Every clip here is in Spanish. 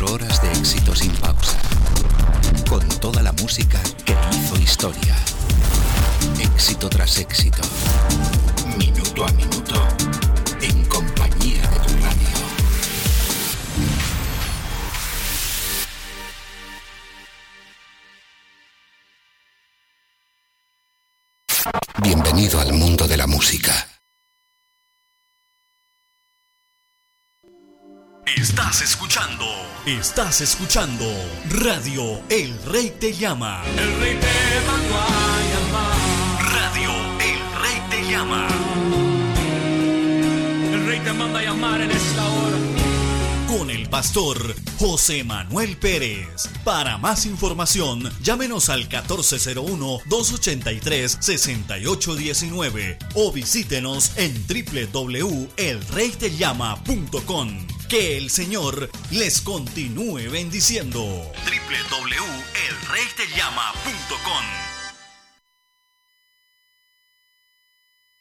24 horas de éxito sin pausa. Con toda la música que hizo historia. Éxito tras éxito. Minuto a minuto. Estás escuchando Radio El Rey te llama. El rey te mandó a llamar. Radio El Rey te llama. El rey te manda a llamar en esta hora. Con el pastor José Manuel Pérez. Para más información, llámenos al 1401-283-6819 o visítenos en www.elreytellama.com. Que el Señor les continúe bendiciendo. www.elreytellama.com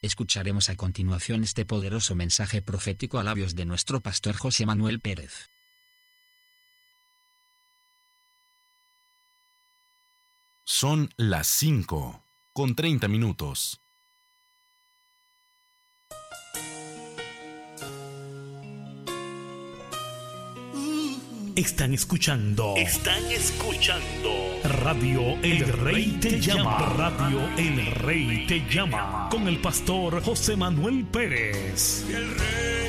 Escucharemos a continuación este poderoso mensaje profético a labios de nuestro pastor José Manuel Pérez. Son las 5 con 30 minutos. Están escuchando. Están escuchando. Radio El Rey te llama. Radio El Rey te llama. Con el pastor José Manuel Pérez. El rey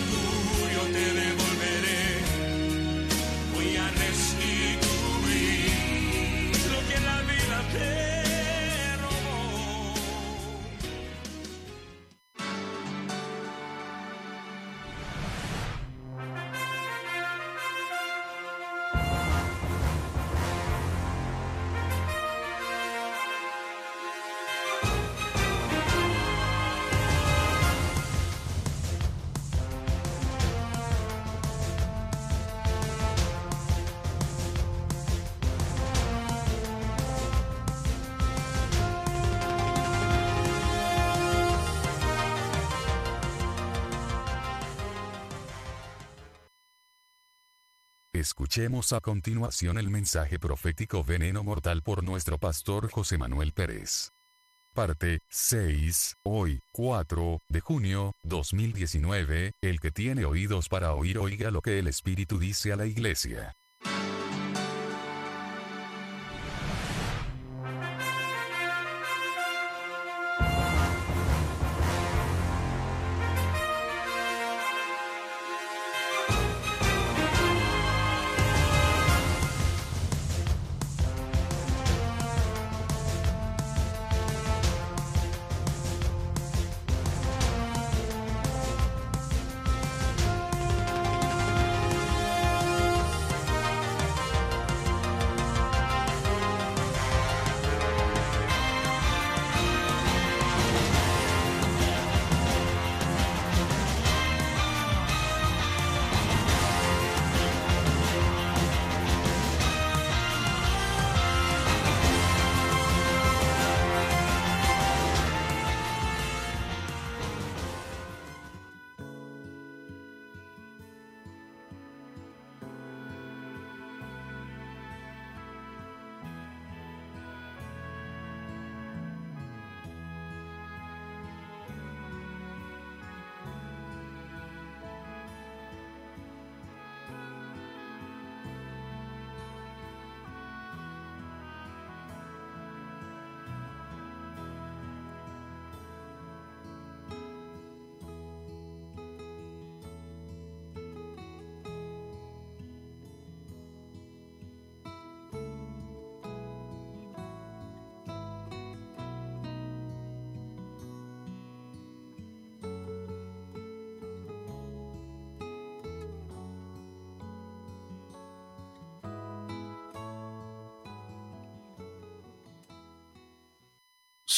Escuchemos a continuación el mensaje profético Veneno Mortal por nuestro pastor José Manuel Pérez. Parte 6, hoy, 4 de junio 2019, el que tiene oídos para oír oiga lo que el Espíritu dice a la iglesia.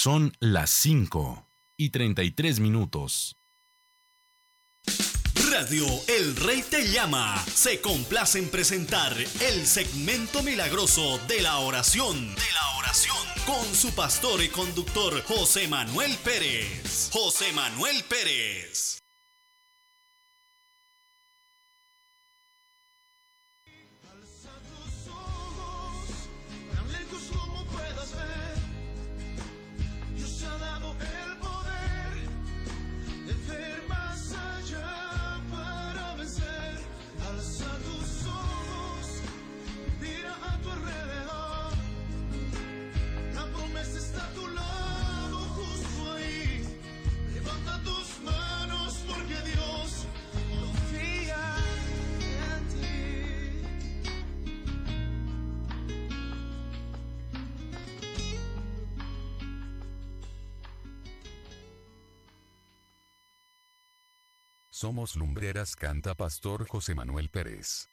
Son las 5 y 33 minutos. Radio El Rey te llama. Se complace en presentar el segmento milagroso de la oración. De la oración. Con su pastor y conductor José Manuel Pérez. José Manuel Pérez. Lumbreras canta Pastor José Manuel Pérez.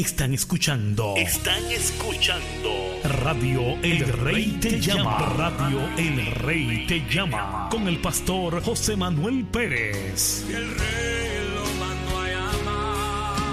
Están escuchando. Están escuchando. Radio El, Rey, te, llama. llama. Radio El Rey te llama. Con el pastor José Manuel Pérez. El Rey.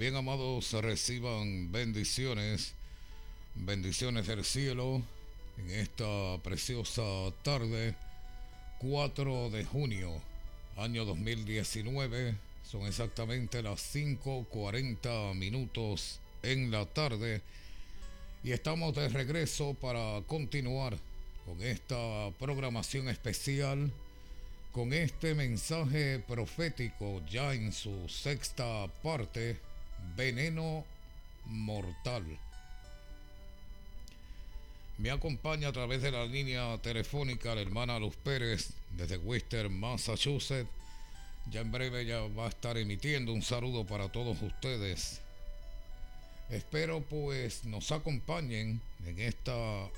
Bien amados, reciban bendiciones, bendiciones del cielo en esta preciosa tarde, 4 de junio, año 2019. Son exactamente las 5.40 minutos en la tarde y estamos de regreso para continuar con esta programación especial, con este mensaje profético ya en su sexta parte, veneno mortal. Me acompaña a través de la línea telefónica la hermana Luz Pérez desde Worcester, Massachusetts. Ya en breve ya va a estar emitiendo un saludo para todos ustedes. Espero pues nos acompañen en esta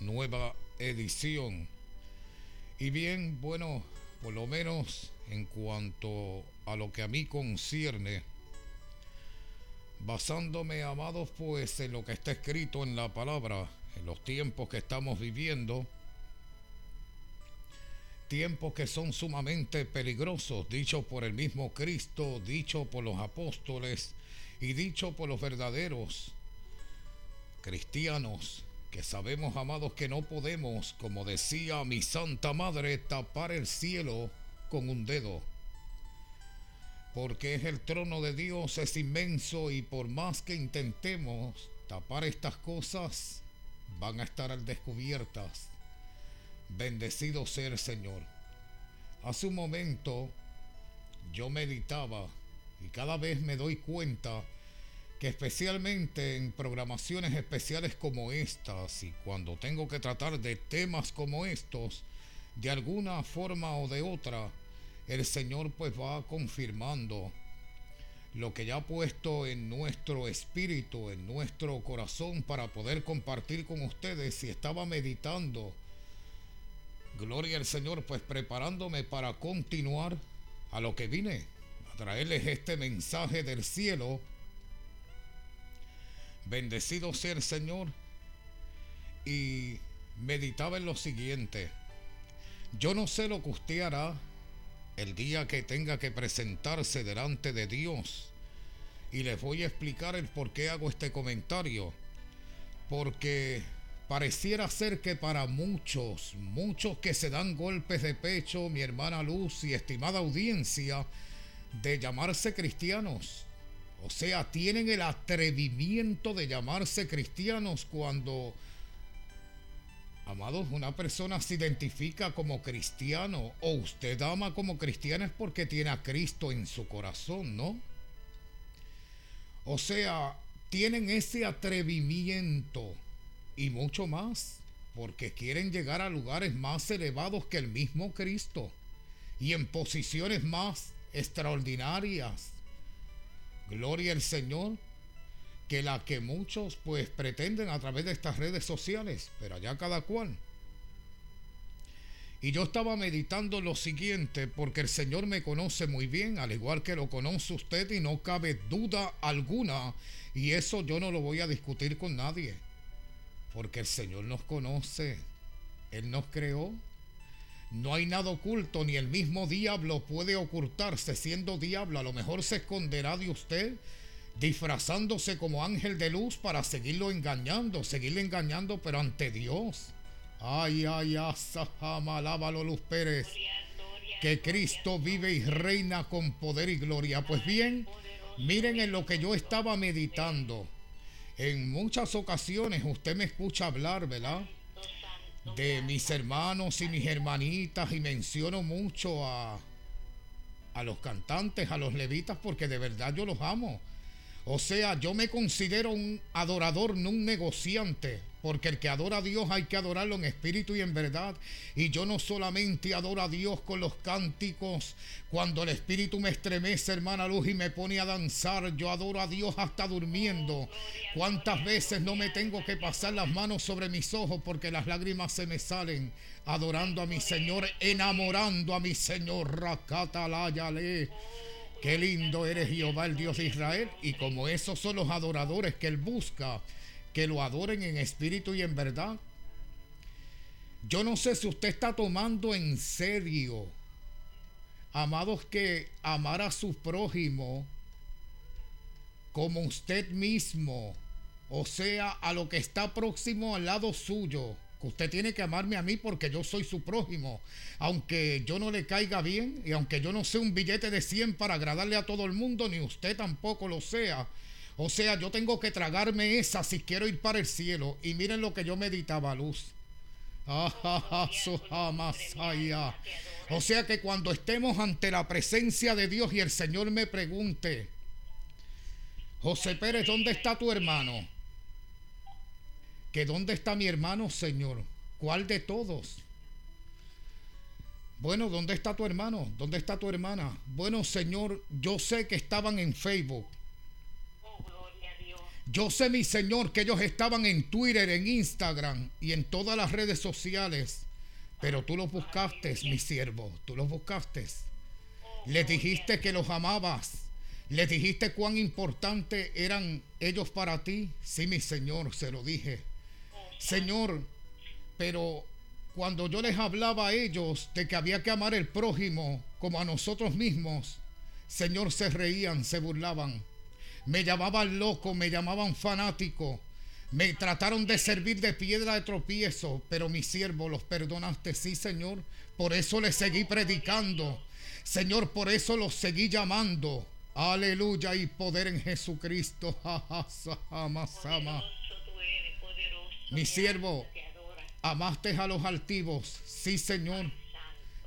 nueva edición. Y bien, bueno, por lo menos en cuanto a lo que a mí concierne, basándome, amados, pues en lo que está escrito en la palabra, en los tiempos que estamos viviendo, tiempos que son sumamente peligrosos, dicho por el mismo Cristo, dicho por los apóstoles y dicho por los verdaderos cristianos, que sabemos, amados, que no podemos, como decía mi Santa Madre, tapar el cielo con un dedo. Porque es el trono de Dios, es inmenso y por más que intentemos tapar estas cosas, van a estar al descubiertas. Bendecido sea el Señor. Hace un momento yo meditaba y cada vez me doy cuenta que especialmente en programaciones especiales como estas y cuando tengo que tratar de temas como estos, de alguna forma o de otra, el Señor pues va confirmando lo que ya ha puesto en nuestro espíritu, en nuestro corazón para poder compartir con ustedes y estaba meditando. Gloria al Señor, pues preparándome para continuar a lo que vine, a traerles este mensaje del cielo. Bendecido sea el Señor. Y meditaba en lo siguiente. Yo no sé lo que usted hará el día que tenga que presentarse delante de Dios. Y les voy a explicar el por qué hago este comentario. Porque pareciera ser que para muchos, muchos que se dan golpes de pecho, mi hermana Luz y estimada audiencia, de llamarse cristianos. O sea, tienen el atrevimiento de llamarse cristianos cuando Amados, una persona se identifica como cristiano o usted ama como cristiano es porque tiene a Cristo en su corazón, ¿no? O sea, tienen ese atrevimiento y mucho más porque quieren llegar a lugares más elevados que el mismo Cristo y en posiciones más extraordinarias. Gloria al Señor que la que muchos pues pretenden a través de estas redes sociales, pero allá cada cual. Y yo estaba meditando lo siguiente, porque el Señor me conoce muy bien, al igual que lo conoce usted, y no cabe duda alguna, y eso yo no lo voy a discutir con nadie, porque el Señor nos conoce, Él nos creó. No hay nada oculto, ni el mismo diablo puede ocultarse siendo diablo, a lo mejor se esconderá de usted disfrazándose como ángel de luz para seguirlo engañando, seguirle engañando, pero ante Dios. Ay, ay, asahama, alábalo Luz Pérez. Que Cristo vive y reina con poder y gloria. Pues bien, miren en lo que yo estaba meditando. En muchas ocasiones usted me escucha hablar, ¿verdad? De mis hermanos y mis hermanitas y menciono mucho a, a los cantantes, a los levitas, porque de verdad yo los amo o sea, yo me considero un adorador, no un negociante, porque el que adora a Dios hay que adorarlo en espíritu y en verdad. Y yo no solamente adoro a Dios con los cánticos, cuando el espíritu me estremece, hermana Luz, y me pone a danzar, yo adoro a Dios hasta durmiendo. ¿Cuántas veces no me tengo que pasar las manos sobre mis ojos porque las lágrimas se me salen? Adorando a mi Señor, enamorando a mi Señor, Rakatalayale. Qué lindo eres Jehová, el Dios de Israel. Y como esos son los adoradores que Él busca, que lo adoren en espíritu y en verdad. Yo no sé si usted está tomando en serio Amados, que amar a su prójimo como usted mismo, o sea, a lo que está próximo al lado suyo, usted tiene que amarme a mí porque yo soy su prójimo, aunque yo no le caiga bien y aunque yo no sea un billete de 100 para agradarle a todo el mundo, ni usted tampoco lo sea. O sea, yo tengo que tragarme esa si quiero ir para el cielo. Y miren lo que yo meditaba, luz. O sea que cuando estemos ante la presencia de Dios y el Señor me pregunte, José Pérez, ¿dónde está tu hermano? ¿Que dónde está mi hermano, Señor? ¿Cuál de todos? Bueno, ¿dónde está tu hermano? ¿Dónde está tu hermana? Bueno, Señor, yo sé que estaban en Facebook. Yo sé, mi Señor, que ellos estaban en Twitter, en Instagram y en todas las redes sociales. Pero tú los buscaste, mi siervo. Tú los buscaste. Les dijiste que los amabas. ¿Les dijiste cuán importante eran ellos para ti? Sí, mi Señor, se lo dije. Señor, pero cuando yo les hablaba a ellos de que había que amar el prójimo como a nosotros mismos, Señor, se reían, se burlaban. Me llamaban loco, me llamaban fanático. Me trataron de servir de piedra de tropiezo, pero mi siervo los perdonaste, sí, Señor. Por eso les seguí predicando. Señor, por eso los seguí llamando. Aleluya y poder en Jesucristo. Mi siervo, amaste a los altivos. Sí, Señor.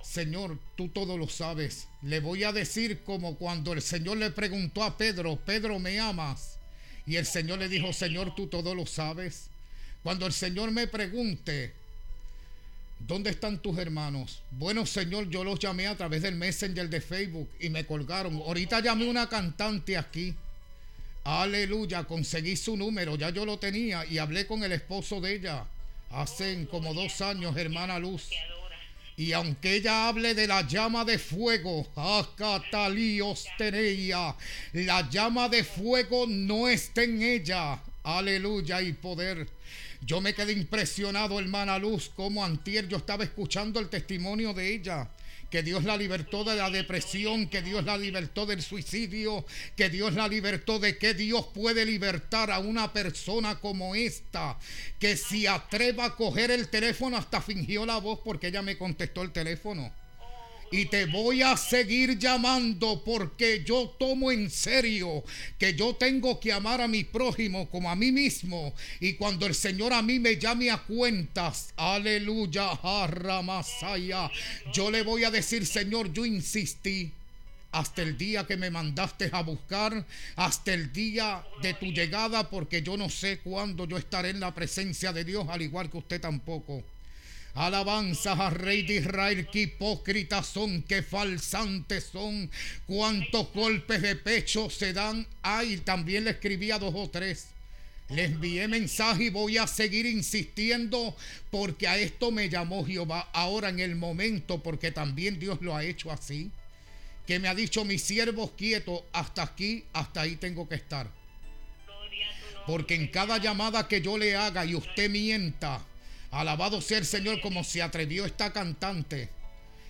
Señor, tú todo lo sabes. Le voy a decir como cuando el Señor le preguntó a Pedro, Pedro, ¿me amas? Y el Señor le dijo, Señor, tú todo lo sabes. Cuando el Señor me pregunte, ¿Dónde están tus hermanos? Bueno, Señor, yo los llamé a través del Messenger de Facebook y me colgaron. Ahorita llamé una cantante aquí. Aleluya, conseguí su número, ya yo lo tenía y hablé con el esposo de ella hace como dos años, hermana Luz. Y aunque ella hable de la llama de fuego, teneía, la llama de fuego no está en ella. Aleluya y poder. Yo me quedé impresionado, hermana Luz, como antier yo estaba escuchando el testimonio de ella que Dios la libertó de la depresión, que Dios la libertó del suicidio, que Dios la libertó de que Dios puede libertar a una persona como esta, que si atreva a coger el teléfono hasta fingió la voz porque ella me contestó el teléfono. Y te voy a seguir llamando porque yo tomo en serio que yo tengo que amar a mi prójimo como a mí mismo. Y cuando el Señor a mí me llame a cuentas, aleluya, Masaya, yo le voy a decir, Señor, yo insistí hasta el día que me mandaste a buscar, hasta el día de tu llegada, porque yo no sé cuándo yo estaré en la presencia de Dios, al igual que usted tampoco. Alabanzas al Rey de Israel, que hipócritas son, que falsantes son, cuántos golpes de pecho se dan. Ay, también le escribí a dos o tres. Le envié mensaje y voy a seguir insistiendo porque a esto me llamó Jehová ahora en el momento, porque también Dios lo ha hecho así. Que me ha dicho mis siervos quietos, hasta aquí, hasta ahí tengo que estar. Porque en cada llamada que yo le haga y usted mienta, Alabado sea el Señor como se atrevió esta cantante.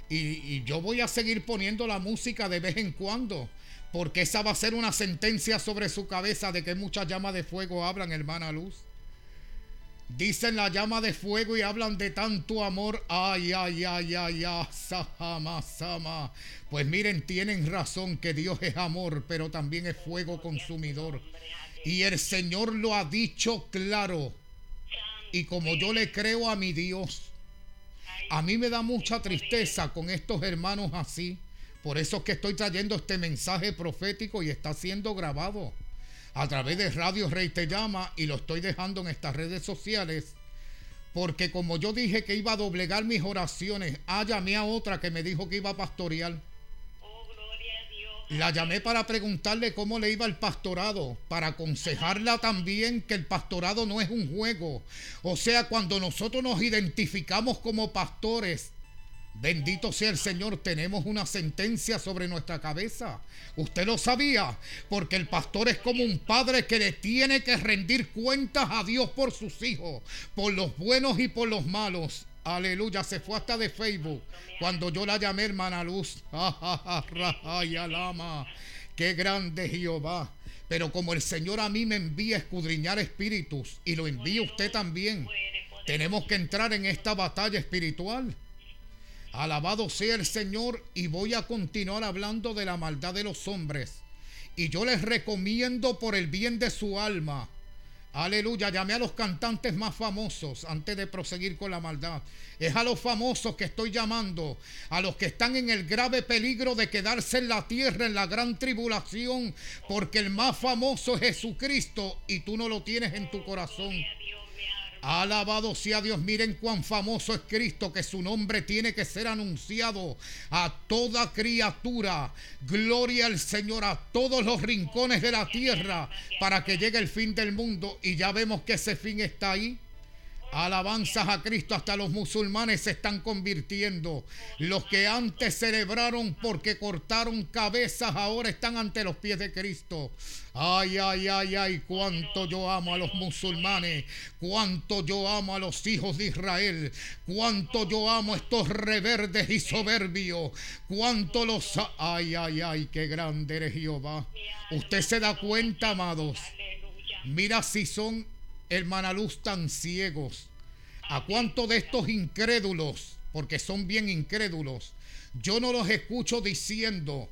Y, yo voy a seguir poniendo la música de vez en cuando. Porque esa va a ser una sentencia sobre su cabeza de que muchas llamas de fuego hablan, hermana Luz. Dicen la llama de fuego y hablan de tanto amor. Ay, ay, ay, ay, ay, sama, sama. Pues miren, tienen razón que Dios es amor, pero también es fuego consumidor. Y el Señor lo ha dicho claro. Y como yo le creo a mi Dios, a mí me da mucha tristeza con estos hermanos así. Por eso es que estoy trayendo este mensaje profético y está siendo grabado a través de Radio Rey Te Llama y lo estoy dejando en estas redes sociales. Porque como yo dije que iba a doblegar mis oraciones, ah, llamé a otra que me dijo que iba a pastorear. La llamé para preguntarle cómo le iba el pastorado, para aconsejarla también que el pastorado no es un juego. O sea, cuando nosotros nos identificamos como pastores, Bendito sea el Señor, tenemos una sentencia sobre nuestra cabeza. Usted lo sabía, porque el pastor es como un padre que le tiene que rendir cuentas a Dios por sus hijos, por los buenos y por los malos. Aleluya, se fue hasta de Facebook. Cuando yo la llamé hermana Luz. Ay, alama. Qué grande Jehová. Pero como el Señor a mí me envía a escudriñar espíritus y lo envía usted también, tenemos que entrar en esta batalla espiritual. Alabado sea el Señor y voy a continuar hablando de la maldad de los hombres. Y yo les recomiendo por el bien de su alma Aleluya, llamé a los cantantes más famosos antes de proseguir con la maldad. Es a los famosos que estoy llamando, a los que están en el grave peligro de quedarse en la tierra en la gran tribulación, porque el más famoso es Jesucristo y tú no lo tienes en tu corazón. Alabado sea Dios, miren cuán famoso es Cristo, que su nombre tiene que ser anunciado a toda criatura. Gloria al Señor a todos los rincones de la tierra para que llegue el fin del mundo. Y ya vemos que ese fin está ahí. Alabanzas a Cristo, hasta los musulmanes se están convirtiendo. Los que antes celebraron porque cortaron cabezas, ahora están ante los pies de Cristo. Ay, ay, ay, ay, cuánto yo amo a los musulmanes, cuánto yo amo a los hijos de Israel, cuánto yo amo a estos reverdes y soberbios, cuánto los... Ay, ay, ay, qué grande eres Jehová. Usted se da cuenta, amados. Mira si son hermana Luz, tan ciegos? ¿A cuánto de estos incrédulos, porque son bien incrédulos, yo no los escucho diciendo,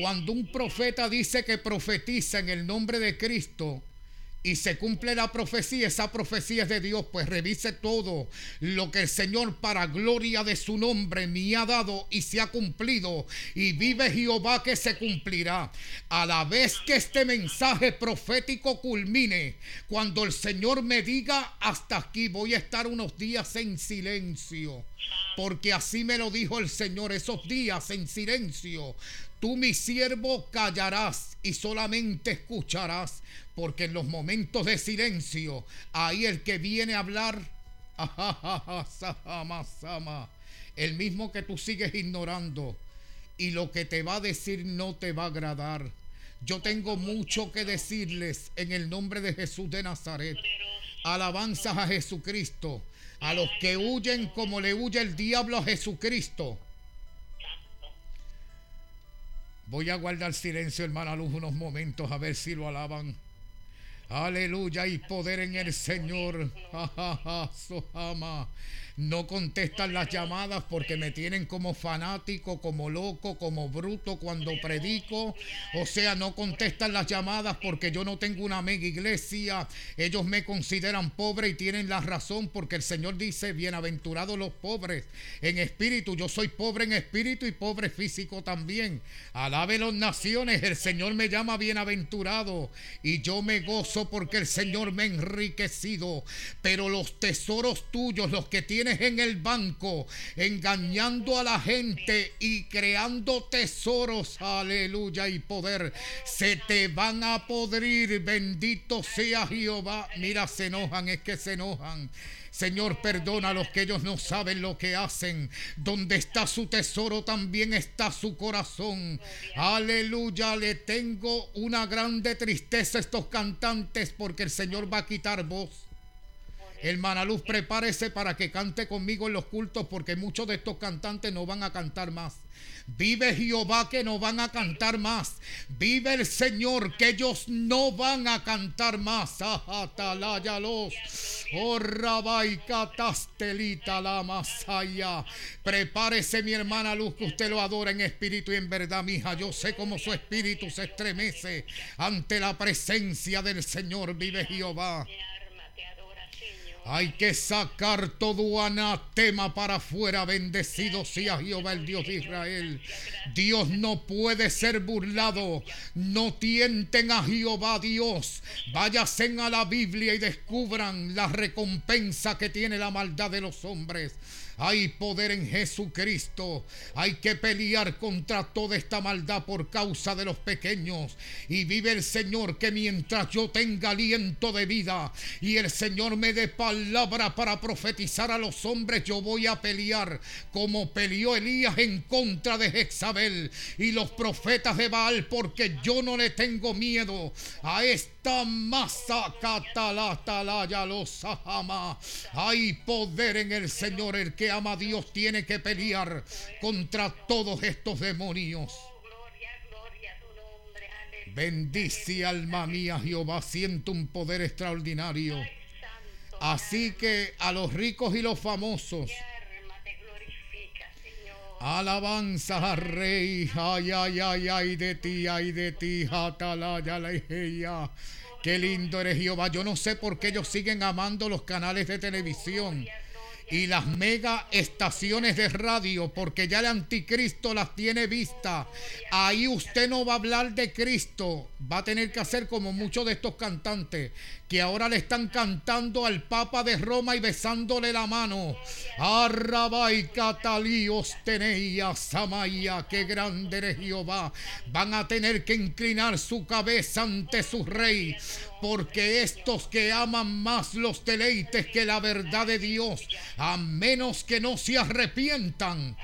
cuando un profeta dice que profetiza en el nombre de Cristo, y se cumple la profecía, esa profecía es de Dios, pues revise todo lo que el Señor para gloria de su nombre me ha dado y se ha cumplido. Y vive Jehová que se cumplirá. A la vez que este mensaje profético culmine, cuando el Señor me diga hasta aquí, voy a estar unos días en silencio. Porque así me lo dijo el Señor, esos días en silencio. Tú, mi siervo, callarás y solamente escucharás porque en los momentos de silencio, ahí el que viene a hablar, el mismo que tú sigues ignorando, y lo que te va a decir no te va a agradar. Yo tengo mucho que decirles en el nombre de Jesús de Nazaret. Alabanzas a Jesucristo. A los que huyen como le huye el diablo a Jesucristo. Voy a guardar silencio, hermana Luz, unos momentos a ver si lo alaban. Aleluya, y poder en el Señor. No contestan las llamadas porque me tienen como fanático, como loco, como bruto cuando predico. O sea, no contestan las llamadas porque yo no tengo una mega iglesia. Ellos me consideran pobre y tienen la razón porque el Señor dice, bienaventurados los pobres en espíritu. Yo soy pobre en espíritu y pobre físico también. Alabe las naciones, el Señor me llama bienaventurado y yo me gozo porque el Señor me ha enriquecido. Pero los tesoros tuyos, los que tienen en el banco, engañando a la gente y creando tesoros, aleluya, y poder, se te van a podrir, bendito sea Jehová. Mira, se enojan, es que se enojan. Señor, perdona a los que ellos no saben lo que hacen. Donde está su tesoro, también está su corazón. Aleluya, le tengo una grande tristeza a estos cantantes porque el Señor va a quitar voz. Hermana Luz, prepárese para que cante conmigo en los cultos porque muchos de estos cantantes no van a cantar más. Vive Jehová que no van a cantar más. Vive el Señor que ellos no van a cantar más. Ajataláyalos. Oh Rabai Catastelita la Masaya. Prepárese mi hermana Luz que usted lo adora en espíritu y en verdad, mija. Yo sé cómo su espíritu se estremece ante la presencia del Señor. Vive Jehová. Hay que sacar todo anatema para afuera. Bendecido sea Jehová, el Dios de Israel. Dios no puede ser burlado. No tienten a Jehová Dios. Váyanse a la Biblia y descubran la recompensa que tiene la maldad de los hombres. Hay poder en Jesucristo. Hay que pelear contra toda esta maldad por causa de los pequeños. Y vive el Señor que mientras yo tenga aliento de vida y el Señor me dé palabra para profetizar a los hombres, yo voy a pelear como peleó Elías en contra de Jezabel y los profetas de Baal, porque yo no le tengo miedo a esta masa catalatalaya los ama. Hay poder en el Señor, el que ama a Dios tiene que pelear contra todos estos demonios. Bendice alma mía Jehová, siento un poder extraordinario. Así que a los ricos y los famosos, alabanza al rey, ay, ay, ay, ay de ti, ay de ti, atalaya la Qué lindo eres Jehová. Yo no sé por qué ellos siguen amando los canales de televisión y las mega estaciones de radio, porque ya el anticristo las tiene vista. Ahí usted no va a hablar de Cristo, va a tener que hacer como muchos de estos cantantes que ahora le están cantando al Papa de Roma y besándole la mano. y catalíos teneía Samaya, qué grande eres Jehová. Van a tener que inclinar su cabeza ante su rey, porque estos que aman más los deleites que la verdad de Dios, a menos que no se arrepientan,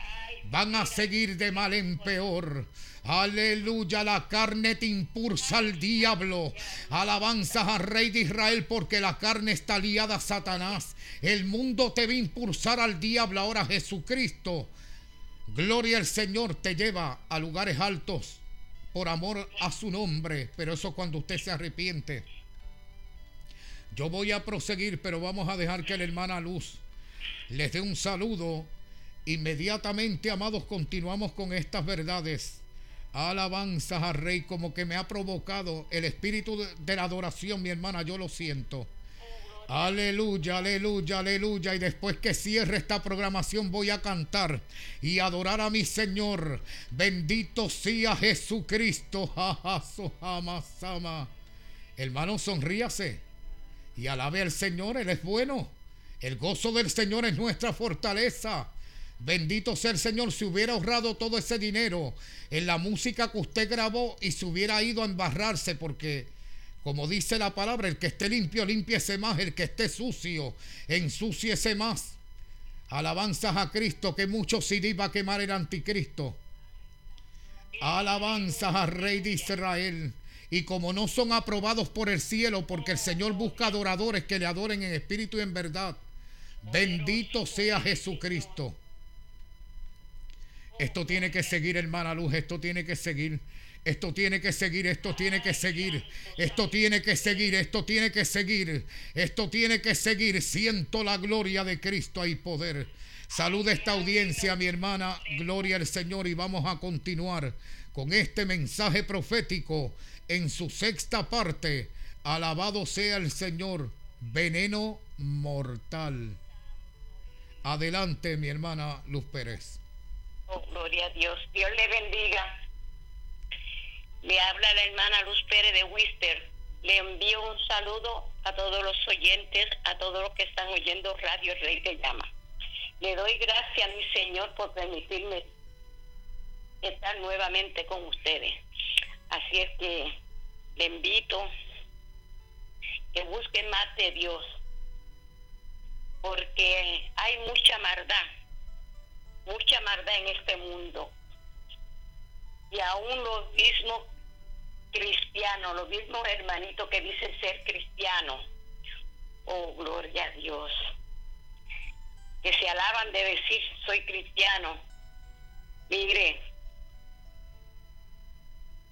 van a seguir de mal en peor. Aleluya, la carne te impulsa al diablo. Alabanzas al rey de Israel porque la carne está liada a Satanás. El mundo te va a impulsar al diablo. Ahora Jesucristo, gloria al Señor, te lleva a lugares altos por amor a su nombre. Pero eso cuando usted se arrepiente. Yo voy a proseguir, pero vamos a dejar que la hermana Luz les dé un saludo. Inmediatamente, amados, continuamos con estas verdades alabanzas al Rey, como que me ha provocado el espíritu de, la adoración, mi hermana, yo lo siento. Aleluya, aleluya, aleluya. Y después que cierre esta programación voy a cantar y adorar a mi Señor. Bendito sea Jesucristo. Hermano, sonríase y alabe al Señor. Él es bueno. El gozo del Señor es nuestra fortaleza. Bendito sea el Señor si hubiera ahorrado todo ese dinero en la música que usted grabó y se hubiera ido a embarrarse porque, como dice la palabra, el que esté limpio, limpiese más, el que esté sucio, ensúciese más. Alabanzas a Cristo, que mucho CD va a quemar el anticristo. Alabanzas al Rey de Israel. Y como no son aprobados por el cielo, porque el Señor busca adoradores que le adoren en espíritu y en verdad. Bendito sea Jesucristo. Esto tiene que seguir, hermana Luz, esto tiene que seguir. Esto tiene que seguir, esto tiene que seguir, esto tiene que seguir, esto tiene que seguir, esto tiene que seguir. Siento la gloria de Cristo, hay poder. Saluda esta audiencia, mi hermana, gloria al Señor y vamos a continuar con este mensaje profético en su sexta parte. Alabado sea el Señor, veneno mortal. Adelante, mi hermana Luz Pérez. Oh, gloria a Dios. Dios le bendiga. Le habla la hermana Luz Pérez de Wister. Le envío un saludo a todos los oyentes, a todos los que están oyendo Radio Rey de Llama. Le doy gracias a mi Señor por permitirme estar nuevamente con ustedes. Así es que le invito que busquen más de Dios, porque hay mucha maldad mucha maldad en este mundo. Y aún los mismos cristianos, los mismos hermanitos que dicen ser cristianos, oh gloria a Dios, que se alaban de decir soy cristiano. Mire,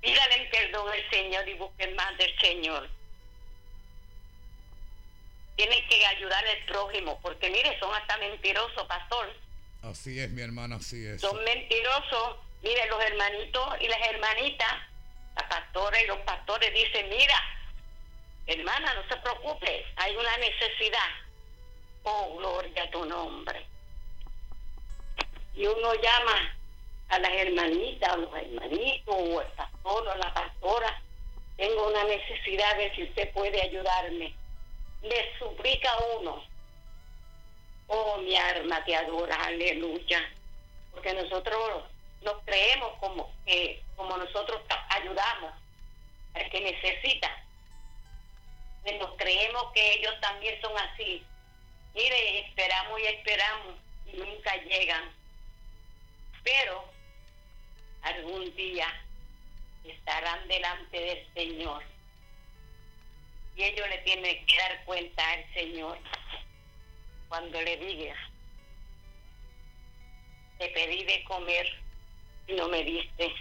pídale perdón al Señor y busquen más del Señor. Tienen que ayudar al prójimo, porque mire, son hasta mentirosos, pastor Así es, mi hermana, así es. Son mentirosos. Mire, los hermanitos y las hermanitas, la pastora y los pastores dicen, mira, hermana, no se preocupe, hay una necesidad. Oh, gloria a tu nombre. Y uno llama a las hermanitas, a los hermanitos, o el pastor, o la pastora, tengo una necesidad de si usted puede ayudarme. Le suplica uno Oh, mi alma te adora, aleluya. Porque nosotros nos creemos como que como nosotros ayudamos al que necesita. Pues nos creemos que ellos también son así. Mire, esperamos y esperamos y nunca llegan. Pero algún día estarán delante del Señor. Y ellos le tienen que dar cuenta al Señor cuando le diga, te pedí de comer y no me diste,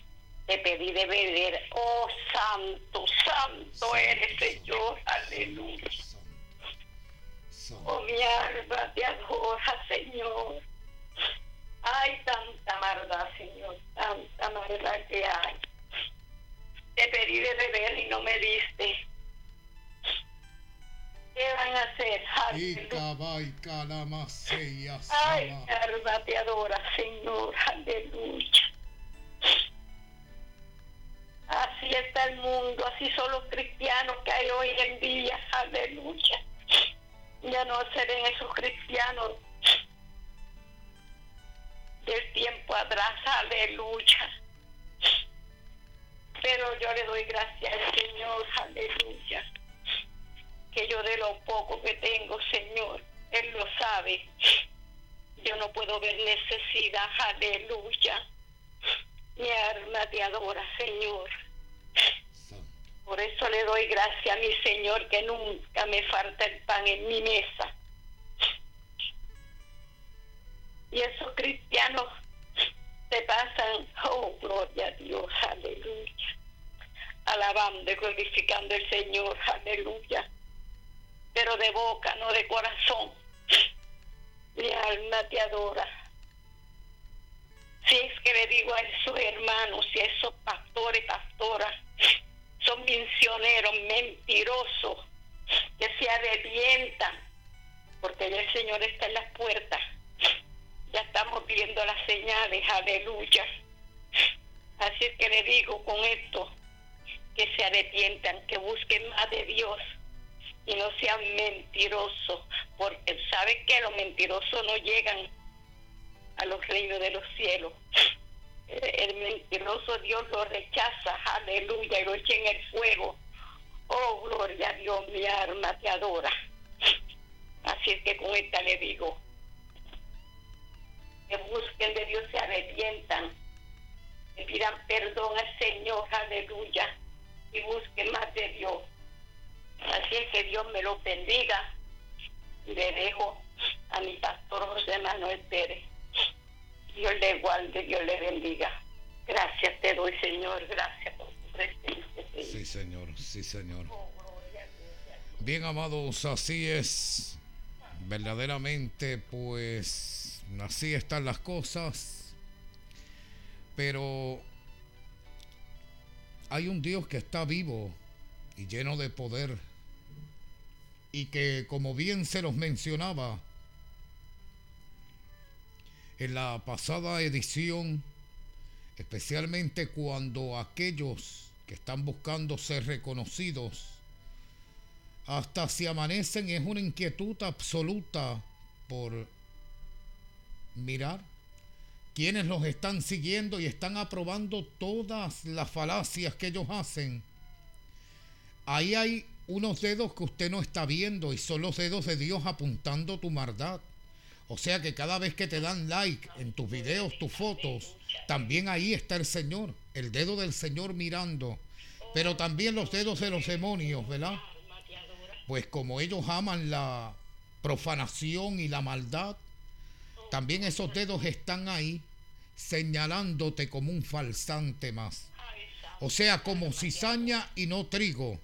te pedí de beber, oh santo, santo eres Señor, aleluya. Oh mi alma te adora, Señor. Hay tanta maldad, Señor, tanta maldad que hay. Te pedí de beber y no me diste. ¿Qué van a hacer? Ay, alma te adora, Señor, aleluya. Así está el mundo, así son los cristianos que hay hoy en día, aleluya. Ya no serán esos cristianos del tiempo atrás, aleluya. Pero yo le doy gracias al Señor, aleluya. Que yo de lo poco que tengo, Señor, Él lo sabe. Yo no puedo ver necesidad, aleluya. Mi alma te adora, Señor. Por eso le doy gracias a mi Señor que nunca me falta el pan en mi mesa. Y esos cristianos se pasan, oh, gloria a Dios, aleluya. Alabando y glorificando al Señor, aleluya. Pero de boca, no de corazón. Mi alma te adora. Si es que le digo a esos hermanos y a esos pastores, pastoras, son misioneros mentirosos que se arrepientan porque el Señor está en las puertas ya estamos viendo las señales, aleluya. Así es que le digo con esto, que se arrepientan, que busquen más de Dios y no sean mentirosos, porque saben que los mentirosos no llegan a los reinos de los cielos. El mentiroso Dios lo rechaza, aleluya, y lo echa en el fuego. Oh, gloria a Dios, mi alma te adora. Así es que con esta le digo, que busquen de Dios, se arrepientan, que pidan perdón al Señor, aleluya, y busquen más de Dios. Así es que Dios me lo bendiga le dejo a mi pastor José Manuel Pérez. Dios le guarde, Dios le bendiga. Gracias te doy, Señor, gracias por tu presencia. Sí, Señor, sí, Señor. Bien, amados, así es. Verdaderamente, pues así están las cosas. Pero hay un Dios que está vivo y lleno de poder. Y que, como bien se los mencionaba en la pasada edición, especialmente cuando aquellos que están buscando ser reconocidos, hasta si amanecen, es una inquietud absoluta por mirar quienes los están siguiendo y están aprobando todas las falacias que ellos hacen. Ahí hay unos dedos que usted no está viendo y son los dedos de Dios apuntando tu maldad. O sea que cada vez que te dan like en tus videos, tus fotos, también ahí está el Señor, el dedo del Señor mirando. Pero también los dedos de los demonios, ¿verdad? Pues como ellos aman la profanación y la maldad, también esos dedos están ahí señalándote como un falsante más. O sea, como cizaña y no trigo.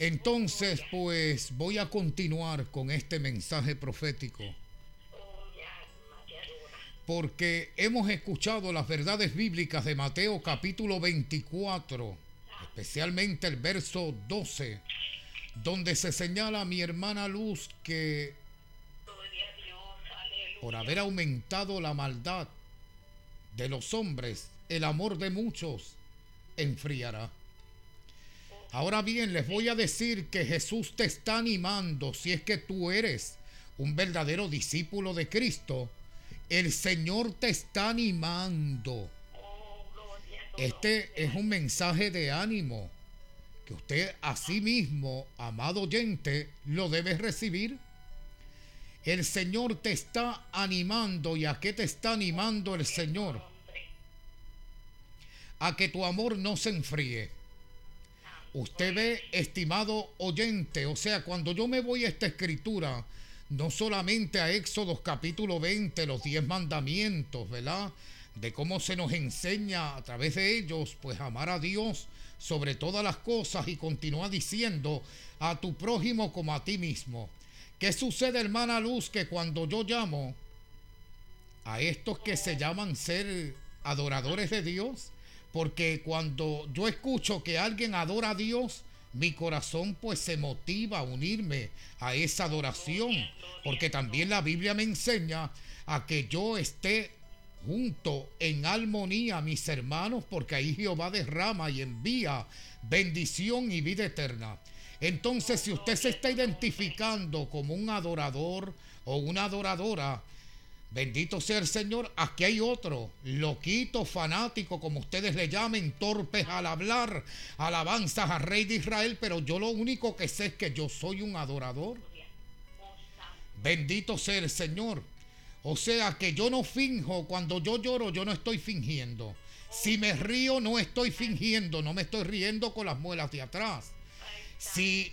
Entonces, pues voy a continuar con este mensaje profético. Porque hemos escuchado las verdades bíblicas de Mateo capítulo 24, especialmente el verso 12, donde se señala a mi hermana Luz que por haber aumentado la maldad de los hombres, el amor de muchos enfriará. Ahora bien, les voy a decir que Jesús te está animando si es que tú eres un verdadero discípulo de Cristo, el Señor te está animando. Este es un mensaje de ánimo que usted a sí mismo, amado oyente, lo debe recibir. El Señor te está animando. ¿Y a qué te está animando el Señor? A que tu amor no se enfríe. Usted ve, estimado oyente, o sea, cuando yo me voy a esta escritura, no solamente a Éxodo capítulo 20, los diez mandamientos, ¿verdad? De cómo se nos enseña a través de ellos, pues amar a Dios sobre todas las cosas y continúa diciendo a tu prójimo como a ti mismo. ¿Qué sucede, hermana Luz, que cuando yo llamo a estos que se llaman ser adoradores de Dios, porque cuando yo escucho que alguien adora a Dios, mi corazón pues se motiva a unirme a esa adoración, porque también la Biblia me enseña a que yo esté junto en armonía mis hermanos, porque ahí Jehová derrama y envía bendición y vida eterna. Entonces, si usted se está identificando como un adorador o una adoradora, Bendito sea el Señor. Aquí hay otro, loquito, fanático, como ustedes le llamen, torpes al hablar, alabanzas al Rey de Israel, pero yo lo único que sé es que yo soy un adorador. Bendito sea el Señor. O sea que yo no finjo, cuando yo lloro, yo no estoy fingiendo. Si me río, no estoy fingiendo, no me estoy riendo con las muelas de atrás. Si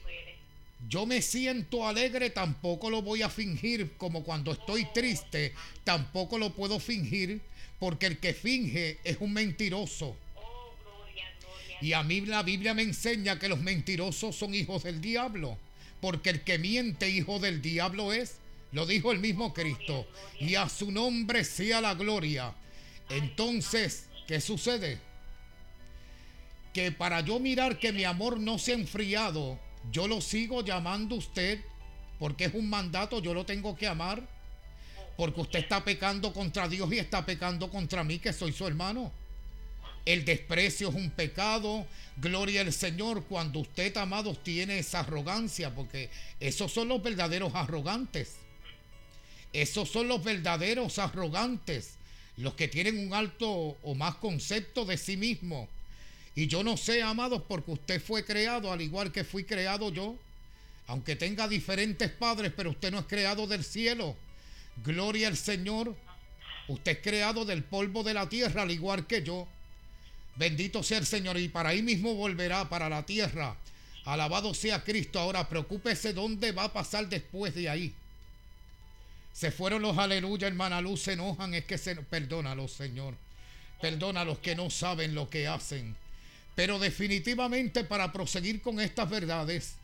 yo me siento alegre, tampoco lo voy a fingir como cuando estoy triste, tampoco lo puedo fingir porque el que finge es un mentiroso. Y a mí la Biblia me enseña que los mentirosos son hijos del diablo, porque el que miente hijo del diablo es, lo dijo el mismo Cristo, y a su nombre sea la gloria. Entonces, ¿qué sucede? Que para yo mirar que mi amor no se ha enfriado, yo lo sigo llamando usted porque es un mandato, yo lo tengo que amar. Porque usted está pecando contra Dios y está pecando contra mí, que soy su hermano. El desprecio es un pecado. Gloria al Señor cuando usted, amados, tiene esa arrogancia, porque esos son los verdaderos arrogantes. Esos son los verdaderos arrogantes, los que tienen un alto o más concepto de sí mismo y yo no sé, amados, porque usted fue creado al igual que fui creado yo. Aunque tenga diferentes padres, pero usted no es creado del cielo. Gloria al Señor. Usted es creado del polvo de la tierra al igual que yo. Bendito sea el Señor. Y para ahí mismo volverá para la tierra. Alabado sea Cristo. Ahora preocúpese dónde va a pasar después de ahí. Se fueron los aleluya, hermana Luz, se enojan. Es que se... Perdónalos, Señor. Perdona a los que no saben lo que hacen. Pero definitivamente para proseguir con estas verdades,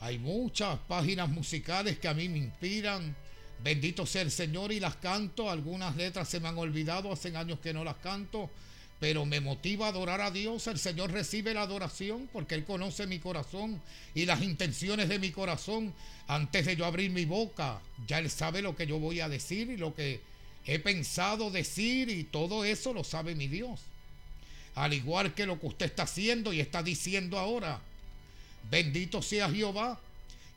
hay muchas páginas musicales que a mí me inspiran. Bendito sea el Señor y las canto. Algunas letras se me han olvidado, hace años que no las canto. Pero me motiva a adorar a Dios. El Señor recibe la adoración porque Él conoce mi corazón y las intenciones de mi corazón. Antes de yo abrir mi boca, ya Él sabe lo que yo voy a decir y lo que he pensado decir y todo eso lo sabe mi Dios al igual que lo que usted está haciendo y está diciendo ahora. Bendito sea Jehová,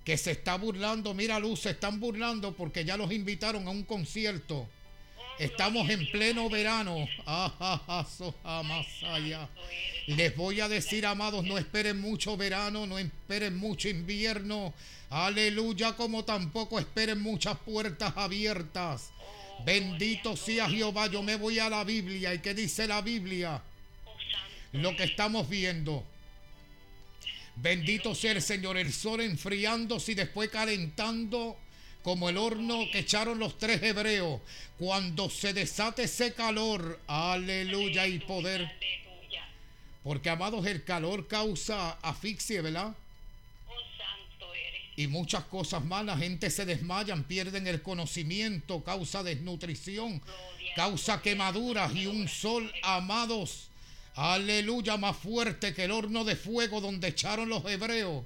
que se está burlando. Mira, Luz, se están burlando porque ya los invitaron a un concierto. Estamos en pleno verano. Les voy a decir, amados, no esperen mucho verano, no esperen mucho invierno. Aleluya, como tampoco esperen muchas puertas abiertas. Bendito sea Jehová, yo me voy a la Biblia. ¿Y qué dice la Biblia? Lo que estamos viendo. Bendito sea el Señor, el sol enfriándose y después calentando como el horno que echaron los tres hebreos. Cuando se desate ese calor, aleluya y poder. Porque, amados, el calor causa asfixia, ¿verdad? Y muchas cosas más. La gente se desmayan, pierden el conocimiento, causa desnutrición, causa quemaduras y un sol, amados, Aleluya, más fuerte que el horno de fuego donde echaron los hebreos.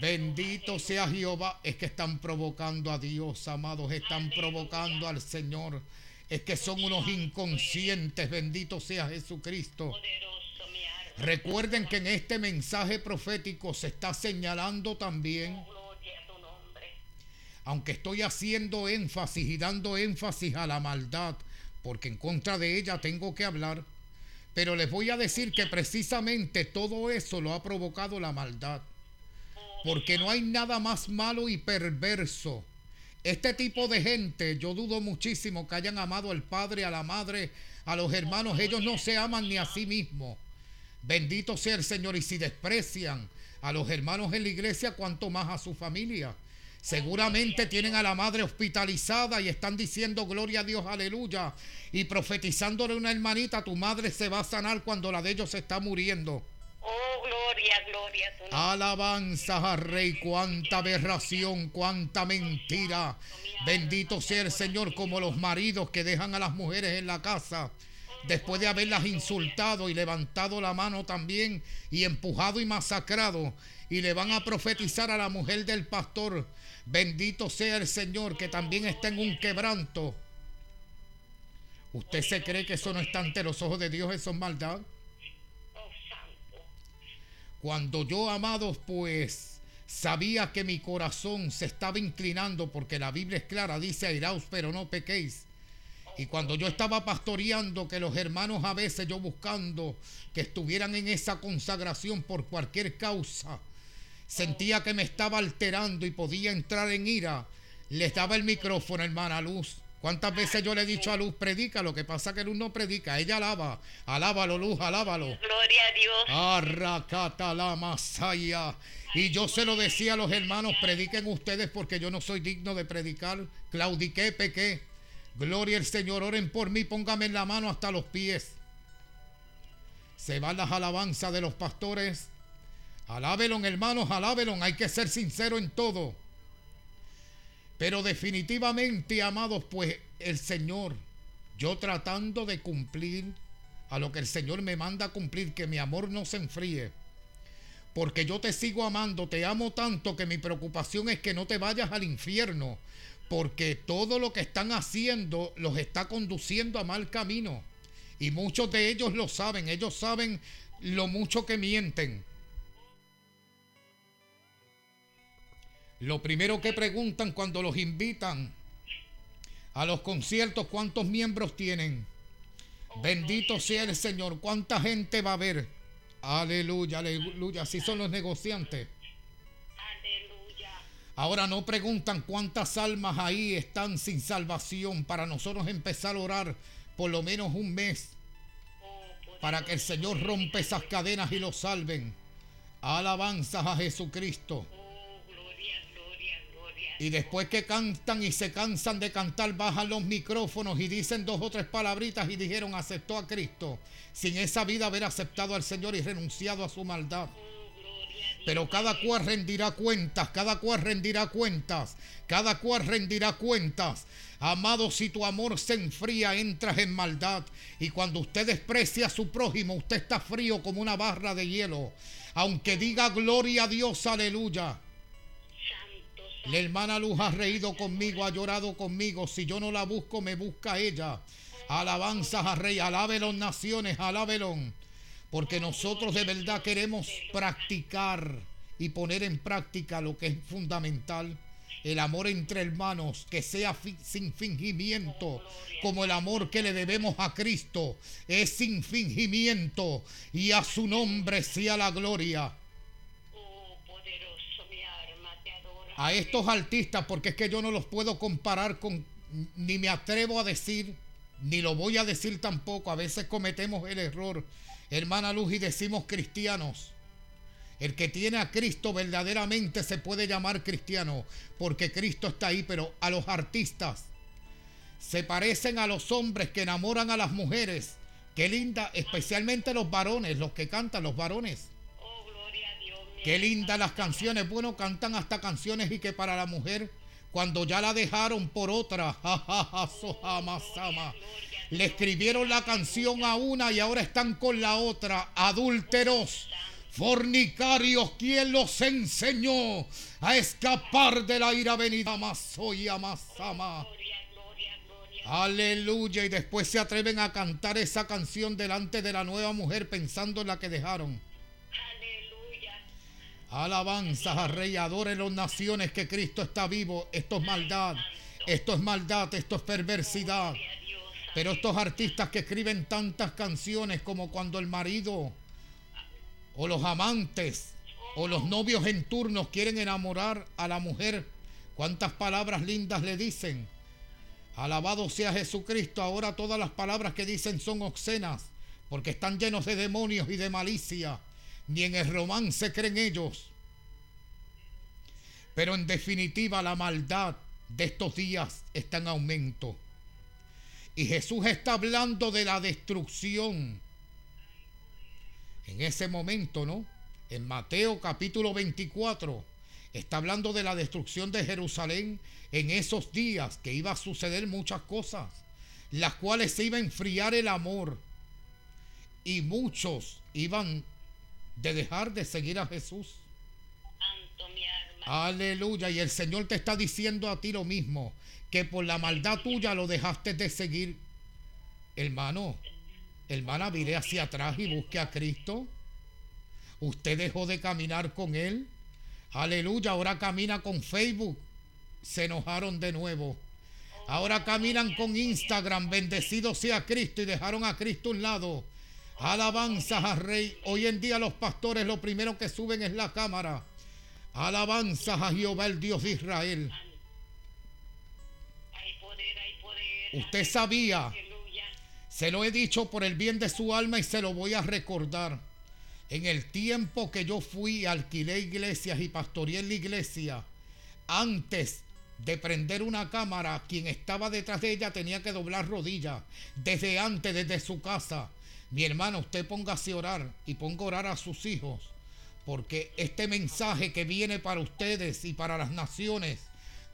Bendito sea Jehová. Es que están provocando a Dios, amados. Están provocando al Señor. Es que son unos inconscientes. Bendito sea Jesucristo. Recuerden que en este mensaje profético se está señalando también aunque estoy haciendo énfasis y dando énfasis a la maldad, porque en contra de ella tengo que hablar, pero les voy a decir que precisamente todo eso lo ha provocado la maldad, porque no hay nada más malo y perverso. Este tipo de gente, yo dudo muchísimo que hayan amado al padre, a la madre, a los hermanos, ellos no se aman ni a sí mismos. Bendito sea el Señor y si desprecian a los hermanos en la iglesia, cuanto más a su familia. Seguramente tienen a la madre hospitalizada y están diciendo gloria a Dios, aleluya. Y profetizándole a una hermanita, tu madre se va a sanar cuando la de ellos se está muriendo. Oh, gloria, gloria. a tu nombre. Alabanzas al Rey, cuánta aberración, cuánta mentira. Bendito sea el Señor como los maridos que dejan a las mujeres en la casa después de haberlas insultado y levantado la mano también y empujado y masacrado y le van a profetizar a la mujer del pastor, bendito sea el Señor que también está en un quebranto. ¿Usted se cree que eso no está ante los ojos de Dios, eso es maldad? Cuando yo, amados, pues sabía que mi corazón se estaba inclinando, porque la Biblia es clara, dice airaos, pero no pequéis. Y cuando yo estaba pastoreando, que los hermanos a veces yo buscando que estuvieran en esa consagración por cualquier causa, sentía que me estaba alterando y podía entrar en ira, les daba el micrófono, hermana Luz. ¿Cuántas veces yo le he dicho a Luz, predica? Lo que pasa es que Luz no predica, ella alaba. Alábalo, Luz, alábalo. Gloria a Dios. Arracata la masaya. Y yo se lo decía a los hermanos, prediquen ustedes porque yo no soy digno de predicar. Claudiqué, pequé. Gloria al Señor, oren por mí, póngame en la mano hasta los pies. Se van las alabanzas de los pastores. Alábelon, hermanos, alábelon. Hay que ser sincero en todo. Pero definitivamente, amados, pues el Señor, yo tratando de cumplir a lo que el Señor me manda a cumplir, que mi amor no se enfríe. Porque yo te sigo amando, te amo tanto que mi preocupación es que no te vayas al infierno. Porque todo lo que están haciendo los está conduciendo a mal camino. Y muchos de ellos lo saben, ellos saben lo mucho que mienten. Lo primero que preguntan cuando los invitan a los conciertos, ¿cuántos miembros tienen? Bendito sea el Señor, ¿cuánta gente va a haber? Aleluya, aleluya, así son los negociantes. Ahora no preguntan cuántas almas ahí están sin salvación para nosotros empezar a orar por lo menos un mes para que el Señor rompa esas cadenas y los salven. Alabanzas a Jesucristo. Y después que cantan y se cansan de cantar, bajan los micrófonos y dicen dos o tres palabritas y dijeron aceptó a Cristo. Sin esa vida haber aceptado al Señor y renunciado a su maldad. Pero cada cual rendirá cuentas, cada cual rendirá cuentas, cada cual rendirá cuentas. Amado, si tu amor se enfría, entras en maldad. Y cuando usted desprecia a su prójimo, usted está frío como una barra de hielo. Aunque diga gloria a Dios, aleluya. La hermana Luz ha reído conmigo, ha llorado conmigo. Si yo no la busco, me busca ella. Alabanzas a Rey, alábelon naciones, alábelon. Porque nosotros de verdad queremos practicar y poner en práctica lo que es fundamental. El amor entre hermanos, que sea sin fingimiento, como el amor que le debemos a Cristo, es sin fingimiento, y a su nombre sea la gloria. A estos artistas, porque es que yo no los puedo comparar con, ni me atrevo a decir, ni lo voy a decir tampoco, a veces cometemos el error, hermana Luz, y decimos cristianos. El que tiene a Cristo verdaderamente se puede llamar cristiano, porque Cristo está ahí, pero a los artistas se parecen a los hombres que enamoran a las mujeres. Qué linda, especialmente los varones, los que cantan, los varones. Qué lindas las canciones. Bueno, cantan hasta canciones y que para la mujer, cuando ya la dejaron por otra, le escribieron la canción a una y ahora están con la otra. Adúlteros fornicarios, ¿quién los enseñó a escapar de la ira venida? Amasoya, Masama. Aleluya. Y después se atreven a cantar esa canción delante de la nueva mujer pensando en la que dejaron. Alabanzas a Rey, naciones que Cristo está vivo. Esto es maldad, esto es maldad, esto es perversidad. Pero estos artistas que escriben tantas canciones como cuando el marido o los amantes o los novios en turnos quieren enamorar a la mujer, cuántas palabras lindas le dicen. Alabado sea Jesucristo, ahora todas las palabras que dicen son obscenas, porque están llenos de demonios y de malicia. Ni en el romance creen ellos. Pero en definitiva la maldad de estos días está en aumento. Y Jesús está hablando de la destrucción. En ese momento, ¿no? En Mateo capítulo 24 está hablando de la destrucción de Jerusalén en esos días que iba a suceder muchas cosas, las cuales se iba a enfriar el amor y muchos iban de dejar de seguir a Jesús. Aleluya. Y el Señor te está diciendo a ti lo mismo, que por la maldad tuya lo dejaste de seguir. Hermano, hermana, mire hacia atrás y busque a Cristo. Usted dejó de caminar con Él. Aleluya, ahora camina con Facebook. Se enojaron de nuevo. Ahora caminan con Instagram. Bendecido sea Cristo y dejaron a Cristo a un lado. Alabanzas a Rey. Hoy en día los pastores lo primero que suben es la cámara. Alabanzas a Jehová, el Dios de Israel. Usted sabía, se lo he dicho por el bien de su alma y se lo voy a recordar. En el tiempo que yo fui, alquilé iglesias y pastoreé en la iglesia, antes de prender una cámara, quien estaba detrás de ella tenía que doblar rodillas. Desde antes, desde su casa. Mi hermano, usted póngase a orar y ponga a orar a sus hijos. Porque este mensaje que viene para ustedes y para las naciones,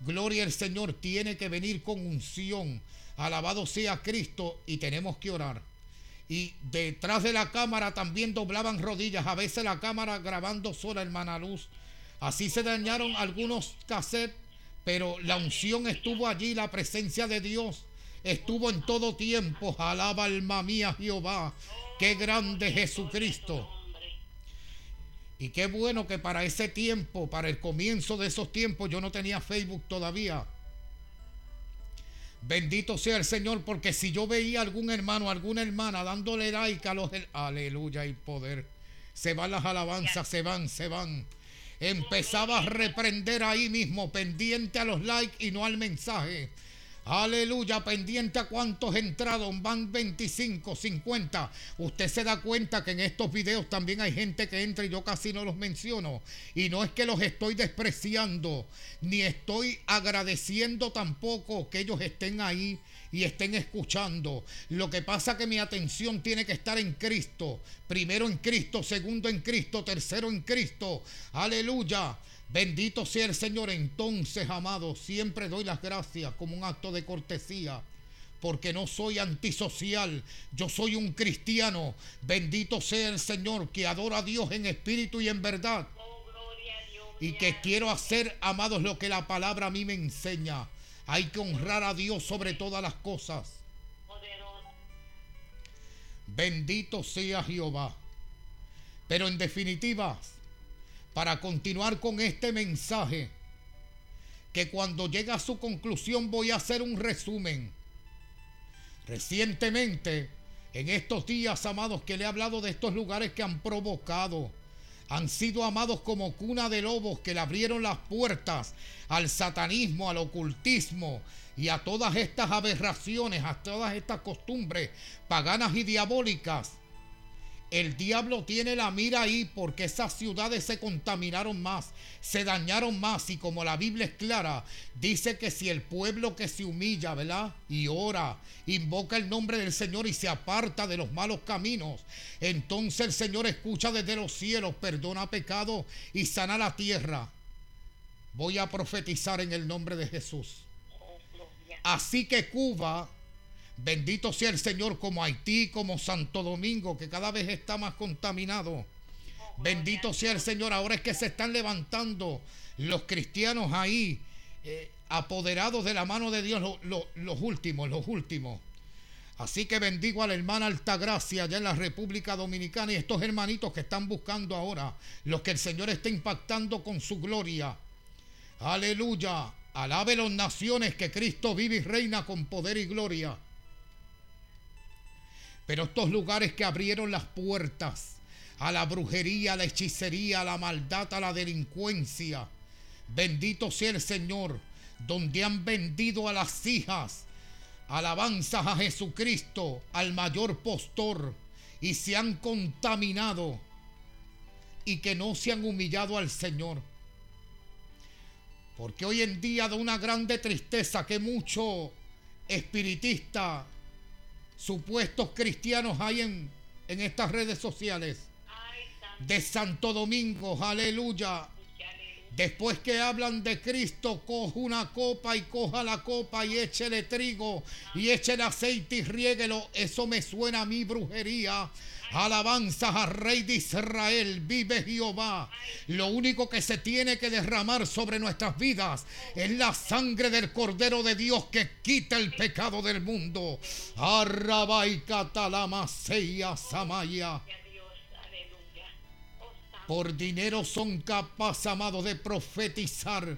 gloria al Señor, tiene que venir con unción. Alabado sea Cristo y tenemos que orar y detrás de la cámara también doblaban rodillas, a veces la cámara grabando sola, hermana Luz. Así se dañaron algunos cassettes, pero la unción estuvo allí, la presencia de Dios estuvo en todo tiempo. Alaba alma mía Jehová, qué grande Jesucristo. Y qué bueno que para ese tiempo, para el comienzo de esos tiempos, yo no tenía Facebook todavía. Bendito sea el Señor, porque si yo veía algún hermano, alguna hermana dándole like a los... Aleluya y poder. Se van las alabanzas, se van, se van. Empezaba a reprender ahí mismo, pendiente a los likes y no al mensaje. Aleluya, pendiente a cuántos entrados, van 25, 50. Usted se da cuenta que en estos videos también hay gente que entra y yo casi no los menciono. Y no es que los estoy despreciando, ni estoy agradeciendo tampoco que ellos estén ahí y estén escuchando. Lo que pasa que mi atención tiene que estar en Cristo. Primero en Cristo, segundo en Cristo, tercero en Cristo. Aleluya. Bendito sea el Señor. Entonces, amado, siempre doy las gracias como un acto de cortesía. Porque no soy antisocial, yo soy un cristiano. Bendito sea el Señor que adora a Dios en espíritu y en verdad. Y que quiero hacer, amados, lo que la palabra a mí me enseña. Hay que honrar a Dios sobre todas las cosas. Bendito sea Jehová. Pero en definitiva, para continuar con este mensaje, que cuando llega a su conclusión voy a hacer un resumen. Recientemente, en estos días, amados, que le he hablado de estos lugares que han provocado, han sido amados como cuna de lobos que le abrieron las puertas al satanismo, al ocultismo y a todas estas aberraciones, a todas estas costumbres paganas y diabólicas el diablo tiene la mira ahí porque esas ciudades se contaminaron más, se dañaron más y como la Biblia es clara, dice que si el pueblo que se humilla, ¿verdad? Y ora, invoca el nombre del Señor y se aparta de los malos caminos, entonces el Señor escucha desde los cielos, perdona pecado y sana la tierra. Voy a profetizar en el nombre de Jesús. Así que Cuba Bendito sea el Señor como Haití, como Santo Domingo, que cada vez está más contaminado. Bendito sea el Señor. Ahora es que se están levantando los cristianos ahí, eh, apoderados de la mano de Dios, los últimos, los últimos. Así que bendigo a la hermana Altagracia allá en la República Dominicana y estos hermanitos que están buscando ahora, los que el Señor está impactando con su gloria. Aleluya. Alabe las naciones que Cristo vive y reina con poder y gloria. Pero estos lugares que abrieron las puertas a la brujería, a la hechicería, a la maldad, a la delincuencia, bendito sea el Señor, donde han vendido a las hijas alabanzas a Jesucristo, al mayor postor, y se han contaminado y que no se han humillado al Señor. Porque hoy en día da una grande tristeza que muchos espiritistas, supuestos cristianos hay en, en estas redes sociales de Santo Domingo, aleluya, Después que hablan de Cristo, coja una copa y coja la copa y échele trigo y échele aceite y riéguelo. Eso me suena a mi brujería. Alabanzas al Rey de Israel, vive Jehová. Lo único que se tiene que derramar sobre nuestras vidas es la sangre del Cordero de Dios que quita el pecado del mundo. Arraba y catalama samaya. Por dinero son capaces, amados, de profetizar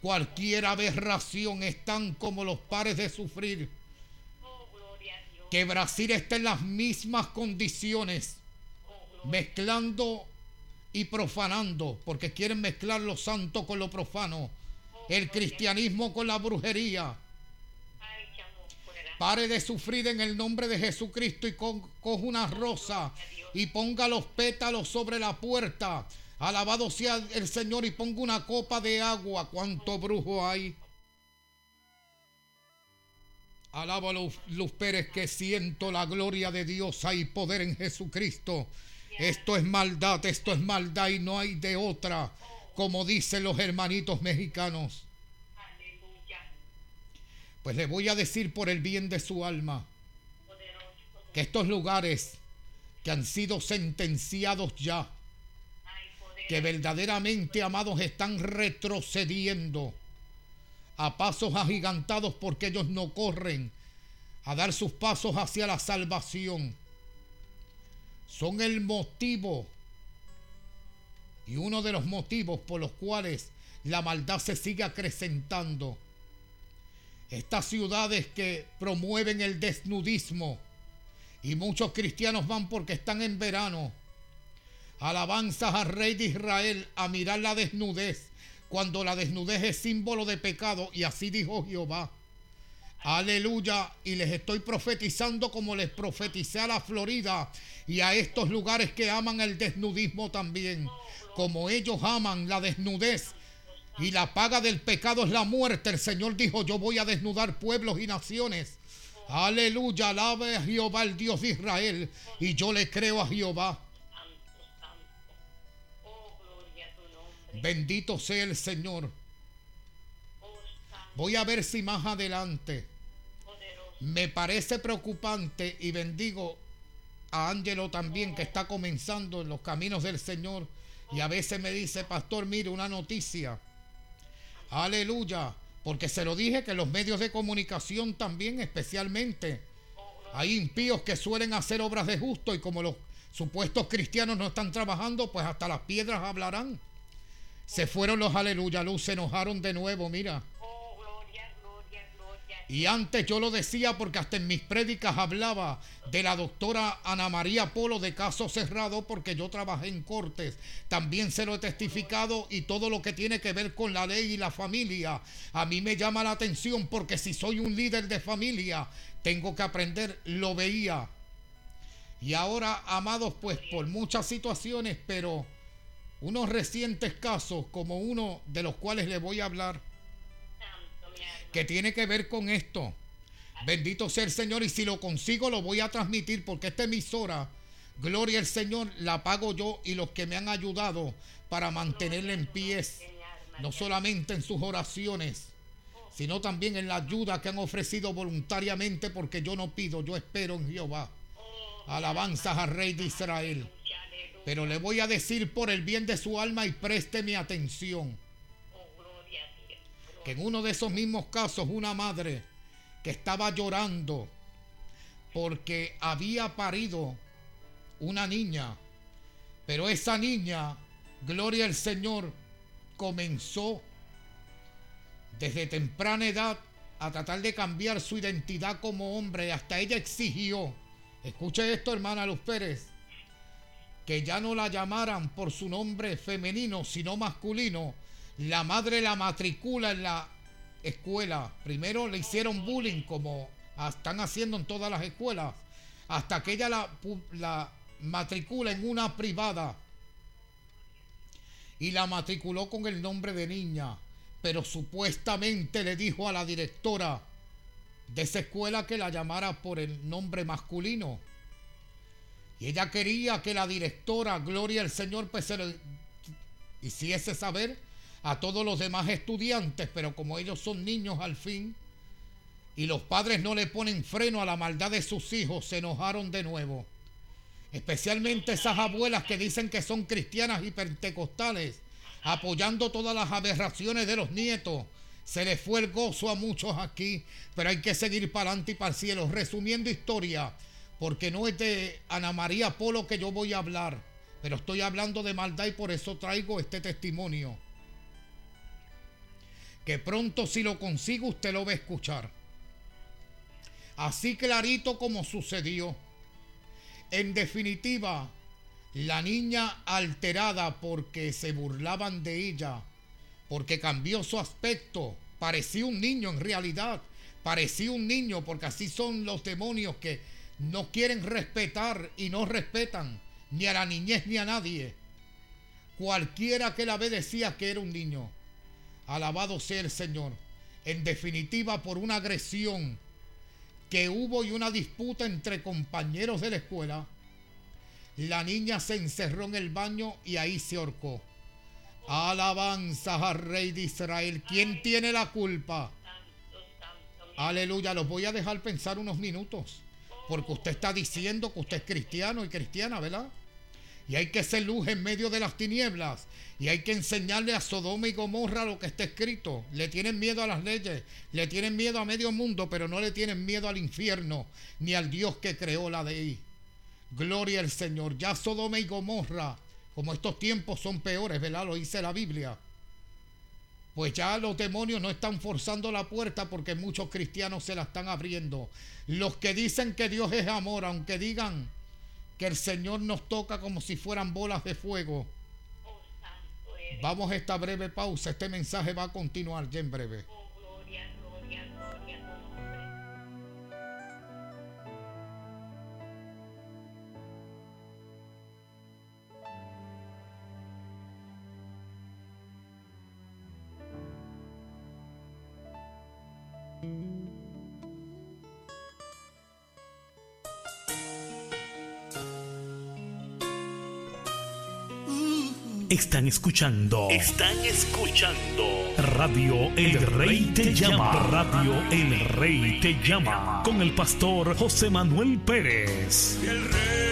cualquier aberración. Están como los pares de sufrir. Que Brasil esté en las mismas condiciones, mezclando y profanando, porque quieren mezclar lo santo con lo profano, el cristianismo con la brujería. Pare de sufrir en el nombre de Jesucristo y coge una rosa y ponga los pétalos sobre la puerta. Alabado sea el Señor y ponga una copa de agua. ¿Cuánto brujo hay? Alaba Luz, Luz Pérez que siento la gloria de Dios. Hay poder en Jesucristo. Esto es maldad, esto es maldad y no hay de otra, como dicen los hermanitos mexicanos. Pues le voy a decir por el bien de su alma que estos lugares que han sido sentenciados ya, que verdaderamente, amados, están retrocediendo a pasos agigantados porque ellos no corren a dar sus pasos hacia la salvación. Son el motivo y uno de los motivos por los cuales la maldad se sigue acrecentando. Estas ciudades que promueven el desnudismo, y muchos cristianos van porque están en verano. Alabanzas al Rey de Israel a mirar la desnudez, cuando la desnudez es símbolo de pecado. Y así dijo Jehová. Aleluya. Y les estoy profetizando como les profeticé a la Florida y a estos lugares que aman el desnudismo también. Como ellos aman la desnudez. Y la paga del pecado es la muerte. El Señor dijo, yo voy a desnudar pueblos y naciones. Aleluya, alabe a Jehová, el Dios de Israel. Y yo le creo a Jehová. Bendito sea el Señor. Voy a ver si más adelante me parece preocupante y bendigo a Ángelo también que está comenzando en los caminos del Señor y a veces me dice, pastor, mire una noticia. Aleluya. Porque se lo dije que los medios de comunicación también, especialmente, hay impíos que suelen hacer obras de justo y como los supuestos cristianos no están trabajando, pues hasta las piedras hablarán. Se fueron los aleluya luz, se enojaron de nuevo, mira. Y antes yo lo decía porque hasta en mis prédicas hablaba de la doctora Ana María Polo de caso cerrado porque yo trabajé en cortes. También se lo he testificado y todo lo que tiene que ver con la ley y la familia. A mí me llama la atención porque si soy un líder de familia, tengo que aprender, lo veía. Y ahora, amados, pues por muchas situaciones, pero unos recientes casos como uno de los cuales le voy a hablar que tiene que ver con esto. Bendito sea el Señor y si lo consigo lo voy a transmitir porque esta emisora, gloria al Señor, la pago yo y los que me han ayudado para mantenerla en pies, no solamente en sus oraciones, sino también en la ayuda que han ofrecido voluntariamente porque yo no pido, yo espero en Jehová. Alabanzas al Rey de Israel. Pero le voy a decir por el bien de su alma y preste mi atención que en uno de esos mismos casos una madre que estaba llorando porque había parido una niña, pero esa niña, gloria al Señor, comenzó desde temprana edad a tratar de cambiar su identidad como hombre. Hasta ella exigió, escuche esto hermana Luz Pérez, que ya no la llamaran por su nombre femenino, sino masculino. La madre la matricula en la escuela. Primero le hicieron bullying como están haciendo en todas las escuelas. Hasta que ella la, la matricula en una privada. Y la matriculó con el nombre de niña. Pero supuestamente le dijo a la directora de esa escuela que la llamara por el nombre masculino. Y ella quería que la directora, Gloria al Señor, pues se le hiciese saber a todos los demás estudiantes, pero como ellos son niños al fin, y los padres no le ponen freno a la maldad de sus hijos, se enojaron de nuevo. Especialmente esas abuelas que dicen que son cristianas y pentecostales, apoyando todas las aberraciones de los nietos. Se les fue el gozo a muchos aquí, pero hay que seguir para adelante y para el cielo. Resumiendo historia, porque no es de Ana María Polo que yo voy a hablar, pero estoy hablando de maldad y por eso traigo este testimonio. Que pronto si lo consigo usted lo va a escuchar. Así clarito como sucedió. En definitiva, la niña alterada porque se burlaban de ella, porque cambió su aspecto, parecía un niño en realidad, parecía un niño porque así son los demonios que no quieren respetar y no respetan ni a la niñez ni a nadie. Cualquiera que la ve decía que era un niño. Alabado sea el Señor. En definitiva, por una agresión que hubo y una disputa entre compañeros de la escuela, la niña se encerró en el baño y ahí se ahorcó. Alabanza al Rey de Israel. ¿Quién tiene la culpa? Aleluya. Los voy a dejar pensar unos minutos. Porque usted está diciendo que usted es cristiano y cristiana, ¿verdad? Y hay que ser luz en medio de las tinieblas. Y hay que enseñarle a Sodoma y Gomorra lo que está escrito. Le tienen miedo a las leyes, le tienen miedo a medio mundo, pero no le tienen miedo al infierno, ni al Dios que creó la ahí. Gloria al Señor. Ya Sodoma y Gomorra, como estos tiempos son peores, ¿verdad? Lo dice la Biblia. Pues ya los demonios no están forzando la puerta porque muchos cristianos se la están abriendo. Los que dicen que Dios es amor, aunque digan que el Señor nos toca como si fueran bolas de fuego. Vamos a esta breve pausa. Este mensaje va a continuar ya en breve. Están escuchando. Están escuchando. Radio El Rey te llama. Radio El Rey te llama. Con el pastor José Manuel Pérez. El rey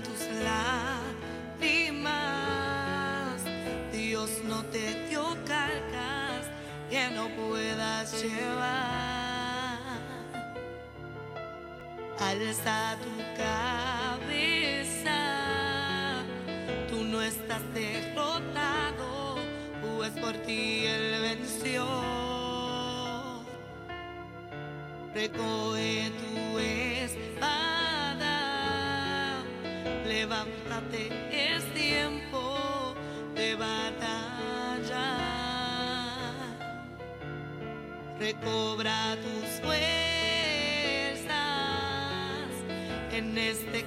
Tus lágrimas. En este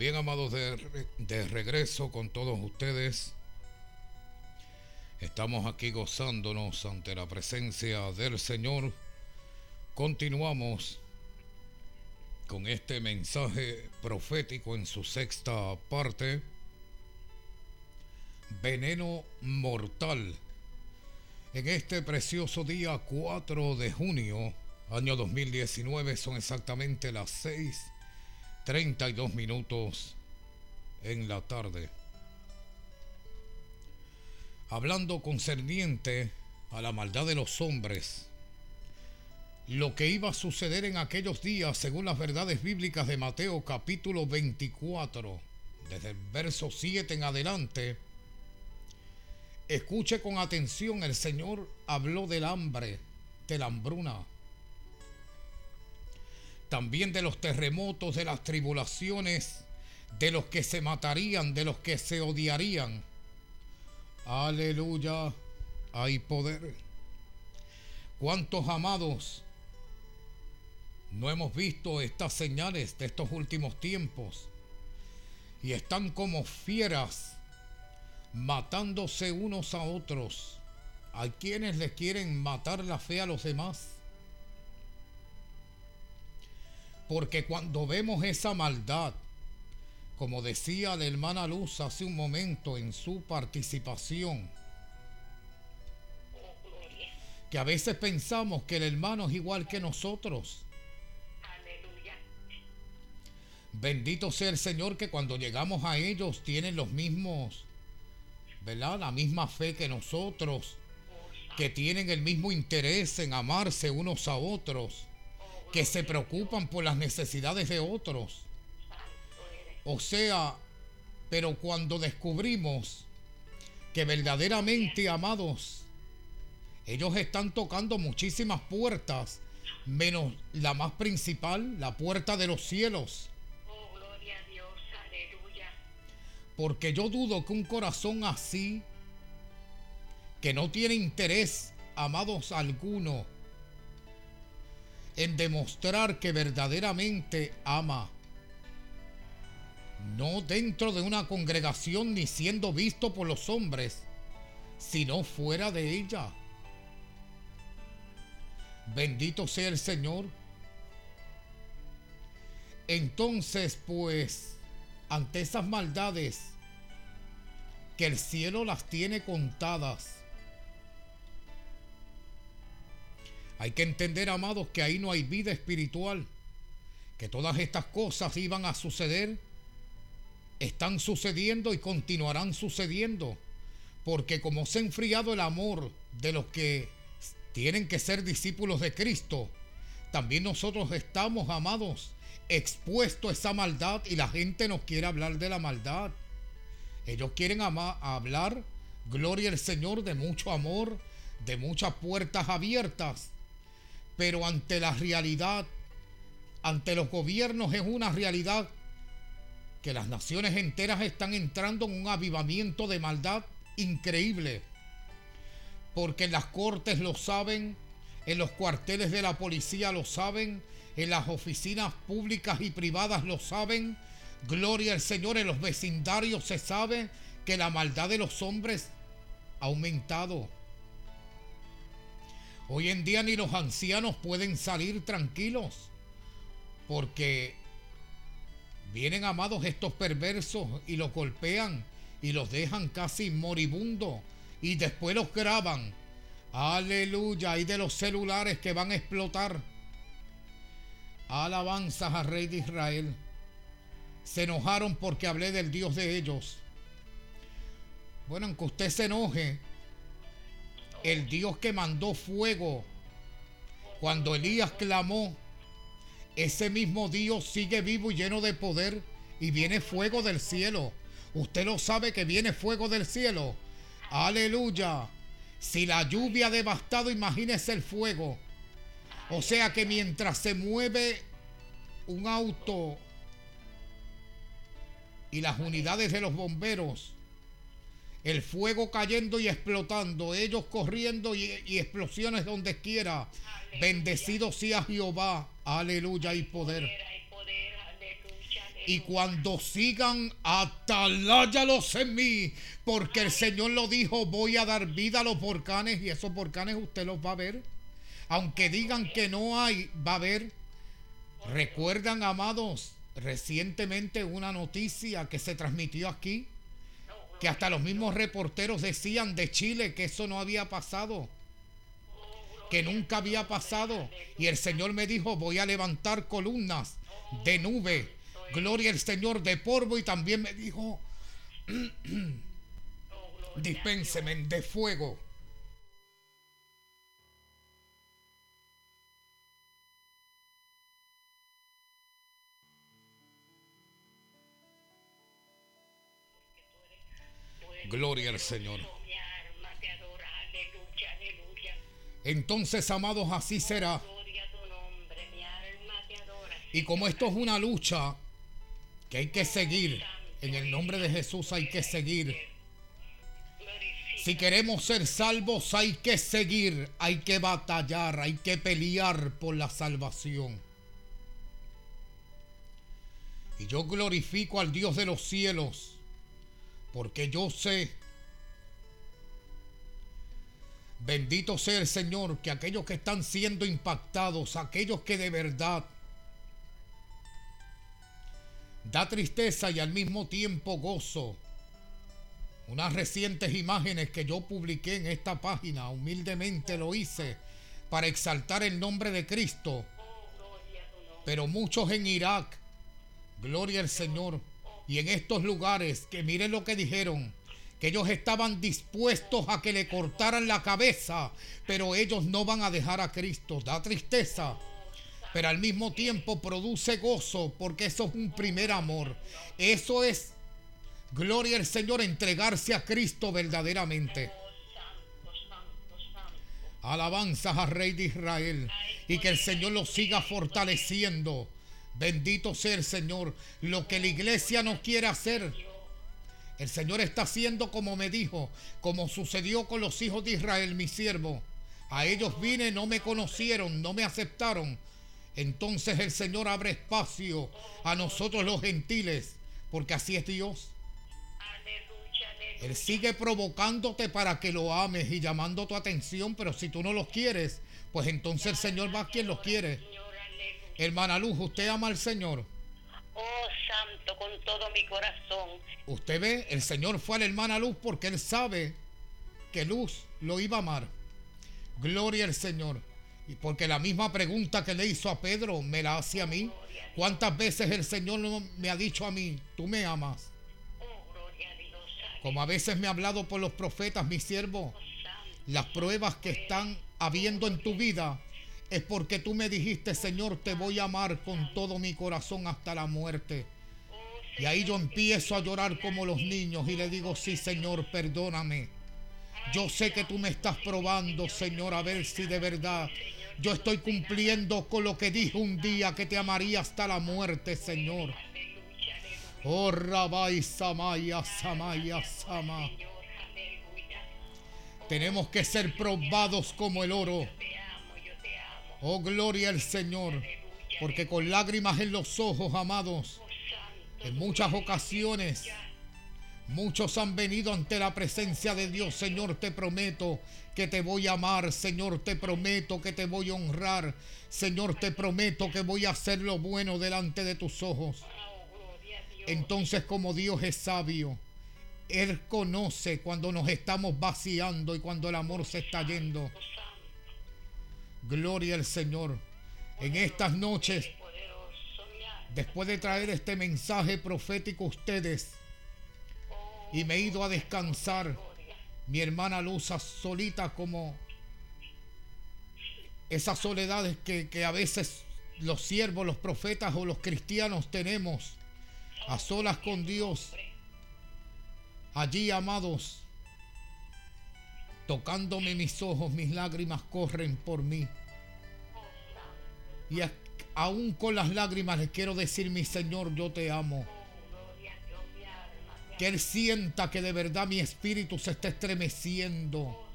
Bien amados de, de regreso con todos ustedes. Estamos aquí gozándonos ante la presencia del Señor. Continuamos con este mensaje profético en su sexta parte. Veneno mortal. En este precioso día 4 de junio, año 2019, son exactamente las 6 32 minutos en la tarde. Hablando concerniente a la maldad de los hombres, lo que iba a suceder en aquellos días según las verdades bíblicas de Mateo capítulo 24, desde el verso 7 en adelante, escuche con atención, el Señor habló del hambre, de la hambruna, también de los terremotos, de las tribulaciones, de los que se matarían, de los que se odiarían. Aleluya, hay poder. ¿Cuántos amados no hemos visto estas señales de estos últimos tiempos? Y están como fieras matándose unos a otros. Hay quienes le quieren matar la fe a los demás. Porque cuando vemos esa maldad, como decía la hermana Luz hace un momento en su participación, que a veces pensamos que el hermano es igual que nosotros. Bendito sea el Señor que cuando llegamos a ellos tienen los mismos, ¿verdad? La misma fe que nosotros, que tienen el mismo interés en amarse unos a otros, que se preocupan por las necesidades de otros. O sea, pero cuando descubrimos que verdaderamente, amados, ellos están tocando muchísimas puertas, menos la más principal, la puerta de los cielos. Porque yo dudo que un corazón así, que no tiene interés, amados alguno, en demostrar que verdaderamente ama, no dentro de una congregación ni siendo visto por los hombres, sino fuera de ella. Bendito sea el Señor. Entonces, pues, ante esas maldades, que el cielo las tiene contadas, hay que entender, amados, que ahí no hay vida espiritual, que todas estas cosas iban a suceder, están sucediendo y continuarán sucediendo, porque como se ha enfriado el amor de los que tienen que ser discípulos de Cristo, también nosotros estamos, amados, expuestos a esa maldad y la gente nos quiere hablar de la maldad. Ellos quieren hablar, gloria al Señor, de mucho amor, de muchas puertas abiertas, pero ante la realidad, ante los gobiernos es una realidad que las naciones enteras están entrando en un avivamiento de maldad increíble porque las cortes lo saben, en los cuarteles de la policía lo saben, en las oficinas públicas y privadas lo saben. Gloria al Señor, en los vecindarios se sabe que la maldad de los hombres ha aumentado. Hoy en día ni los ancianos pueden salir tranquilos porque vienen amados estos perversos y los golpean y los dejan casi moribundos y después los graban. Aleluya, y de los celulares que van a explotar. Alabanzas al Rey de Israel. Se enojaron porque hablé del Dios de ellos. Bueno, aunque usted se enoje, el Dios que mandó fuego cuando Elías clamó, ese mismo Dios sigue vivo y lleno de poder y viene fuego del cielo. Usted lo sabe que viene fuego del cielo. Aleluya. Si la lluvia ha devastado, imagínese el fuego. O sea que mientras se mueve un auto y las unidades de los bomberos, el fuego cayendo y explotando, ellos corriendo y, explosiones donde quiera. Bendecido sea Jehová, aleluya y poder. Y cuando sigan, ataláyalos en mí, porque el Señor lo dijo, voy a dar vida a los volcanes y esos volcanes usted los va a ver. Aunque digan que no hay, va a haber. ¿Recuerdan, amados, recientemente una noticia que se transmitió aquí? Que hasta los mismos reporteros decían de Chile que eso no había pasado. Que nunca había pasado. Y el Señor me dijo, voy a levantar columnas de nube gloria al Señor de polvo y también me dijo, dispénseme de fuego. Gloria al Señor. Entonces, amados, así será. Y como esto es una lucha, que hay que seguir. En el nombre de Jesús hay que seguir. Si queremos ser salvos hay que seguir, hay que batallar, hay que pelear por la salvación. Y yo glorifico al Dios de los cielos, porque yo sé, bendito sea el Señor, que aquellos que están siendo impactados, aquellos que de verdad Da tristeza y al mismo tiempo gozo. Unas recientes imágenes que yo publiqué en esta página, humildemente lo hice para exaltar el nombre de Cristo. Pero muchos en Irak, gloria al Señor, y en estos lugares, que miren lo que dijeron, que ellos estaban dispuestos a que le cortaran la cabeza, pero ellos no van a dejar a Cristo. Da tristeza pero al mismo tiempo produce gozo porque eso es un primer amor. Eso es, gloria al Señor, entregarse a Cristo verdaderamente. Alabanzas al Rey de Israel y que el Señor lo siga fortaleciendo. Bendito sea el Señor. Lo que la iglesia no quiere hacer, el Señor está haciendo como me dijo, como sucedió con los hijos de Israel, mi siervo. A ellos vine, no me conocieron, no me aceptaron entonces el Señor abre espacio a nosotros los gentiles porque así es Dios. Él sigue provocándote para que lo ames y llamando tu atención, pero si tú no los quieres, pues entonces el Señor va a quien los quiere. Hermana Luz, ¿usted ama al Señor? Oh, santo, con todo mi corazón. Usted ve, el Señor fue a la hermana Luz porque Él sabe que Luz lo iba a amar. Gloria al Señor. Y porque la misma pregunta que le hizo a Pedro me la hace a mí. ¿Cuántas veces el Señor me ha dicho a mí, tú me amas? Como a veces me ha hablado por los profetas, mi siervo, las pruebas que están habiendo en tu vida es porque tú me dijiste, Señor, te voy a amar con todo mi corazón hasta la muerte. Y ahí yo empiezo a llorar como los niños y le digo, sí, Señor, perdóname. Yo sé que tú me estás probando, Señor, a ver si de verdad yo estoy cumpliendo con lo que dije un día que te amaría hasta la muerte, Señor. Oh, Rabai Samaya, Samaya, Sama. Tenemos que ser probados como el oro. Oh, gloria al Señor. Porque con lágrimas en los ojos, amados, en muchas ocasiones, muchos han venido ante la presencia de Dios. Señor, te prometo que te voy a amar. Señor, te prometo que te voy a honrar. Señor, te prometo que voy a hacer lo bueno delante de tus ojos. Entonces como Dios es sabio, Él conoce cuando nos estamos vaciando y cuando el amor se está yendo. Gloria al Señor. En estas noches, después de traer este mensaje profético a ustedes, y me he ido a descansar, mi hermana Luza solita como esas soledades que, que a veces los siervos, los profetas o los cristianos tenemos a solas con Dios. Allí, amados, tocándome mis ojos, mis lágrimas corren por mí. Y aún con las lágrimas les quiero decir, mi Señor, yo te amo. Que Él sienta que de verdad mi espíritu se está estremeciendo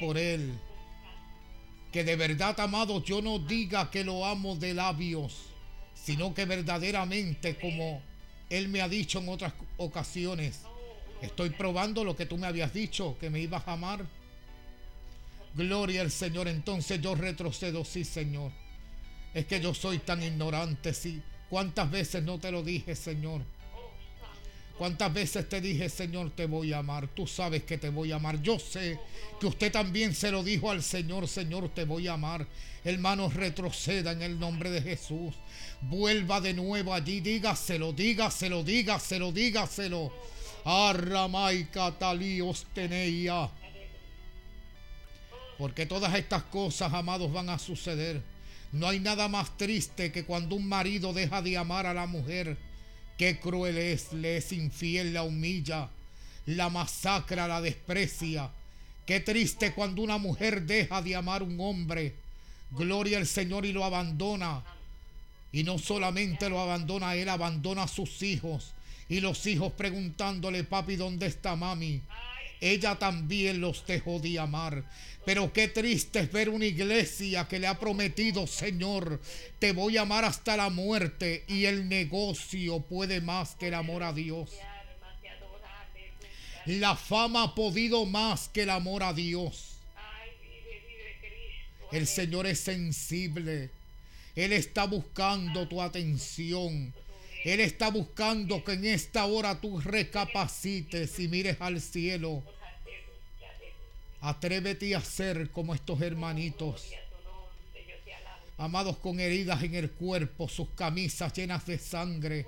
por Él. Que de verdad, amado, yo no diga que lo amo de labios sino que verdaderamente, como Él me ha dicho en otras ocasiones, estoy probando lo que tú me habías dicho, que me ibas a amar. Gloria al Señor, entonces yo retrocedo, sí Señor. Es que yo soy tan ignorante, sí. ¿Cuántas veces no te lo dije, Señor? ¿Cuántas veces te dije, Señor, te voy a amar? Tú sabes que te voy a amar. Yo sé que usted también se lo dijo al Señor, Señor, te voy a amar. Hermanos, retroceda en el nombre de Jesús. Vuelva de nuevo allí, dígaselo, dígaselo, dígaselo, dígaselo. Arramay catalíos teneía. Porque todas estas cosas, amados, van a suceder. No hay nada más triste que cuando un marido deja de amar a la mujer Qué cruel es, le es infiel, la humilla, la masacra, la desprecia. Qué triste cuando una mujer deja de amar a un hombre. Gloria al Señor y lo abandona. Y no solamente lo abandona él, abandona a sus hijos. Y los hijos preguntándole, papi, ¿dónde está mami? Ella también los dejó de amar. Pero qué triste es ver una iglesia que le ha prometido, Señor, te voy a amar hasta la muerte y el negocio puede más que el amor a Dios. La fama ha podido más que el amor a Dios. El Señor es sensible. Él está buscando tu atención. Él está buscando que en esta hora tú recapacites y mires al cielo Atrévete a ser como estos hermanitos. Amados con heridas en el cuerpo, sus camisas llenas de sangre,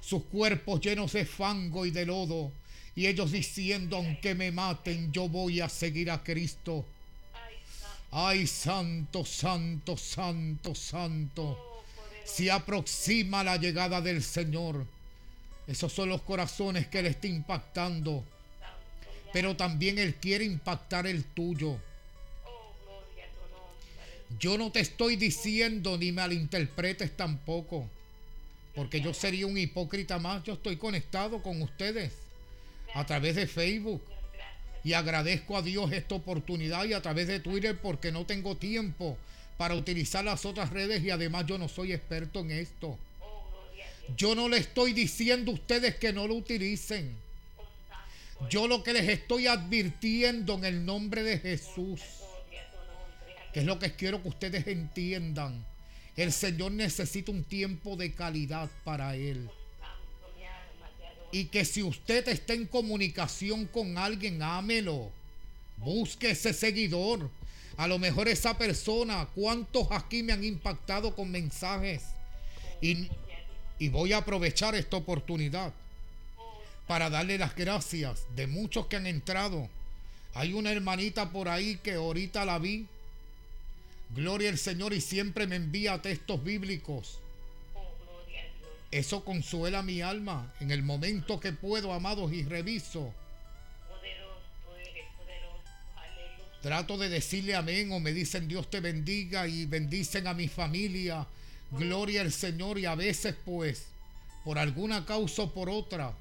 sus cuerpos llenos de fango y de lodo, y ellos diciendo, aunque me maten, yo voy a seguir a Cristo. Ay, santo, santo, santo, santo. Se aproxima la llegada del Señor. Esos son los corazones que le está impactando pero también Él quiere impactar el tuyo. Yo no te estoy diciendo ni malinterpretes tampoco, porque yo sería un hipócrita más. Yo estoy conectado con ustedes a través de Facebook y agradezco a Dios esta oportunidad y a través de Twitter porque no tengo tiempo para utilizar las otras redes y además yo no soy experto en esto. Yo no le estoy diciendo a ustedes que no lo utilicen. Yo lo que les estoy advirtiendo en el nombre de Jesús, que es lo que quiero que ustedes entiendan. El Señor necesita un tiempo de calidad para Él. Y que si usted está en comunicación con alguien, ámelo. Busque ese seguidor. A lo mejor esa persona, ¿cuántos aquí me han impactado con mensajes? Y, voy a aprovechar esta oportunidad para darle las gracias de muchos que han entrado. Hay una hermanita por ahí que ahorita la vi. Gloria al Señor y siempre me envía textos bíblicos. Eso consuela mi alma en el momento que puedo, amados, y reviso. Trato de decirle amén o me dicen Dios te bendiga y bendicen a mi familia. Gloria al Señor y a veces pues por alguna causa o por otra.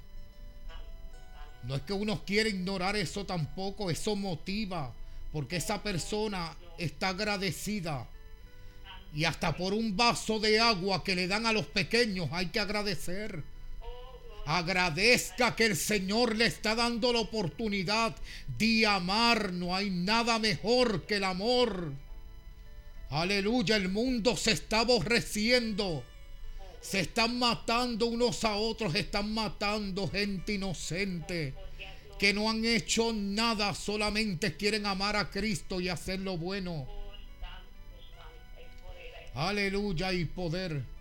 No es que uno quiera ignorar eso tampoco, eso motiva, porque esa persona está agradecida. Y hasta por un vaso de agua que le dan a los pequeños hay que agradecer. Agradezca que el Señor le está dando la oportunidad de amar. No hay nada mejor que el amor. Aleluya, el mundo se está aborreciendo. Se están matando unos a otros, están matando gente inocente que no han hecho nada, solamente quieren amar a Cristo y hacer lo bueno. Aleluya y poder.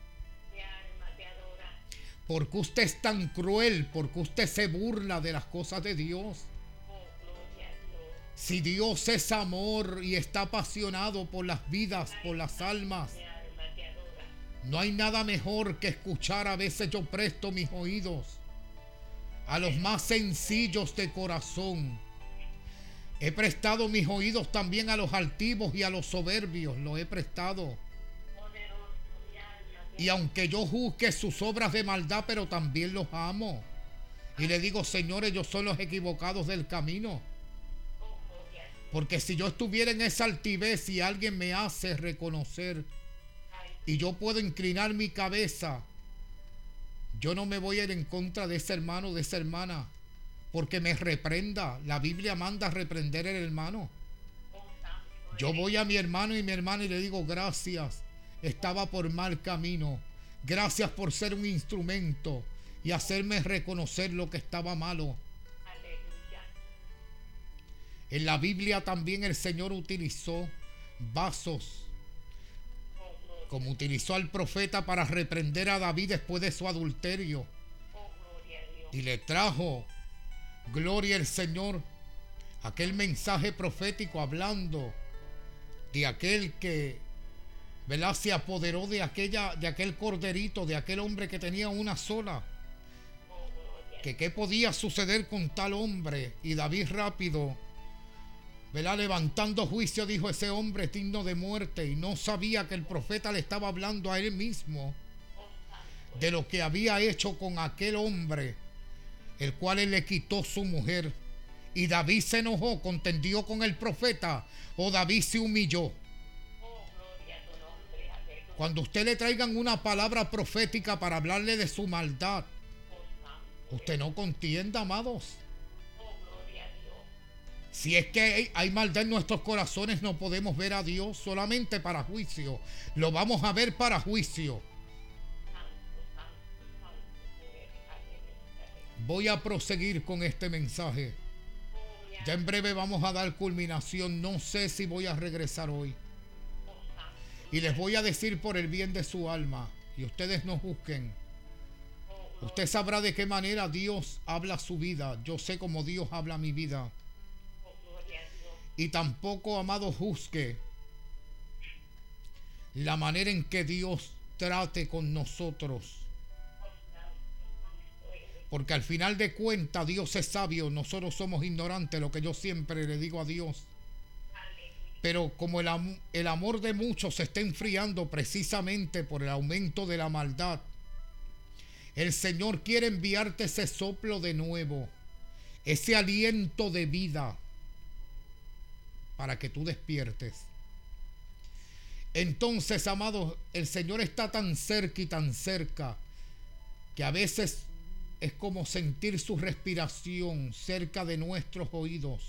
Porque usted es tan cruel, porque usted se burla de las cosas de Dios. Si Dios es amor y está apasionado por las vidas, por las almas, no hay nada mejor que escuchar. A veces yo presto mis oídos a los más sencillos de corazón. He prestado mis oídos también a los altivos y a los soberbios. Lo he prestado. Y aunque yo juzgue sus obras de maldad, pero también los amo. Y le digo, señores, yo son los equivocados del camino. Porque si yo estuviera en esa altivez y alguien me hace reconocer y yo puedo inclinar mi cabeza, yo no me voy a ir en contra de ese hermano, de esa hermana, porque me reprenda. La Biblia manda a reprender al hermano. Yo voy a mi hermano y mi hermana y le digo gracias. Estaba por mal camino. Gracias por ser un instrumento y hacerme reconocer lo que estaba malo. En la Biblia también el Señor utilizó vasos como utilizó al profeta para reprender a David después de su adulterio. Y le trajo, gloria al Señor, aquel mensaje profético hablando de aquel que ¿verdad? se apoderó de aquella de aquel corderito, de aquel hombre que tenía una sola. Que qué podía suceder con tal hombre y David rápido Levantando juicio, dijo ese hombre digno de muerte y no sabía que el profeta le estaba hablando a él mismo de lo que había hecho con aquel hombre, el cual él le quitó su mujer. Y David se enojó, contendió con el profeta, o David se humilló. Cuando usted le traigan una palabra profética para hablarle de su maldad, usted no contienda, amados. Si es que hay maldad en nuestros corazones, no podemos ver a Dios solamente para juicio. Lo vamos a ver para juicio. Voy a proseguir con este mensaje. Ya en breve vamos a dar culminación. No sé si voy a regresar hoy. Y les voy a decir por el bien de su alma. Y ustedes no busquen. Usted sabrá de qué manera Dios habla su vida. Yo sé cómo Dios habla mi vida y tampoco, amado, juzgue la manera en que Dios trate con nosotros. Porque al final de cuentas Dios es sabio, nosotros somos ignorantes, lo que yo siempre le digo a Dios. Pero como el, el amor de muchos se está enfriando precisamente por el aumento de la maldad, el Señor quiere enviarte ese soplo de nuevo, ese aliento de vida para que tú despiertes. Entonces, amados, el Señor está tan cerca y tan cerca que a veces es como sentir su respiración cerca de nuestros oídos,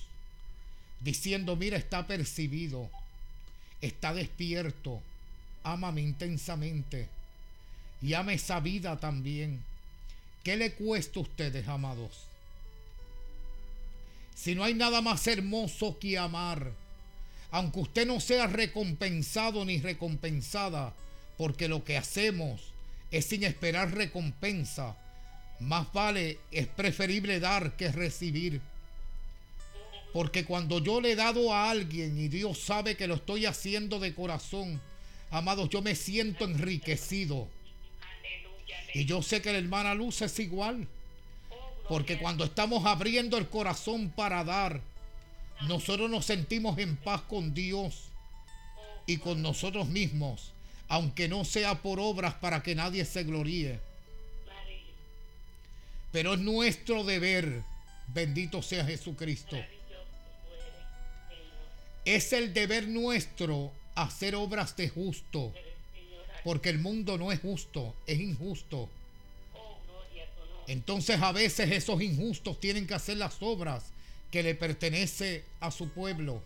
diciendo, mira, está percibido, está despierto, ámame intensamente y ame esa vida también. ¿Qué le cuesta a ustedes, amados? Si no hay nada más hermoso que amar, aunque usted no sea recompensado ni recompensada, porque lo que hacemos es sin esperar recompensa, más vale, es preferible dar que recibir. Porque cuando yo le he dado a alguien y Dios sabe que lo estoy haciendo de corazón, amados, yo me siento enriquecido. Y yo sé que la hermana Luz es igual. Porque cuando estamos abriendo el corazón para dar, nosotros nos sentimos en paz con Dios y con nosotros mismos, aunque no sea por obras para que nadie se gloríe. Pero es nuestro deber, bendito sea Jesucristo. Es el deber nuestro hacer obras de justo, porque el mundo no es justo, es injusto. Entonces a veces esos injustos tienen que hacer las obras que le pertenece a su pueblo.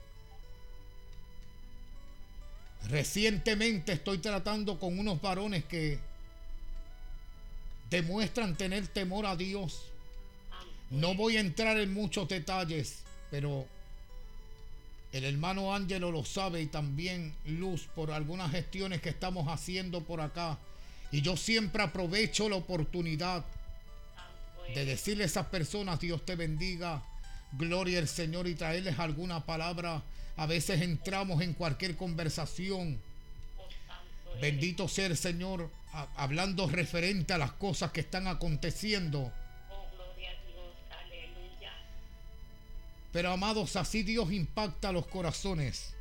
Recientemente estoy tratando con unos varones que demuestran tener temor a Dios. No voy a entrar en muchos detalles, pero el hermano Ángelo lo sabe y también Luz por algunas gestiones que estamos haciendo por acá. Y yo siempre aprovecho la oportunidad de decirle a esas personas, Dios te bendiga, gloria al Señor y traerles alguna palabra. A veces entramos en cualquier conversación. Bendito sea el Señor, hablando referente a las cosas que están aconteciendo. Pero amados, así Dios impacta los corazones.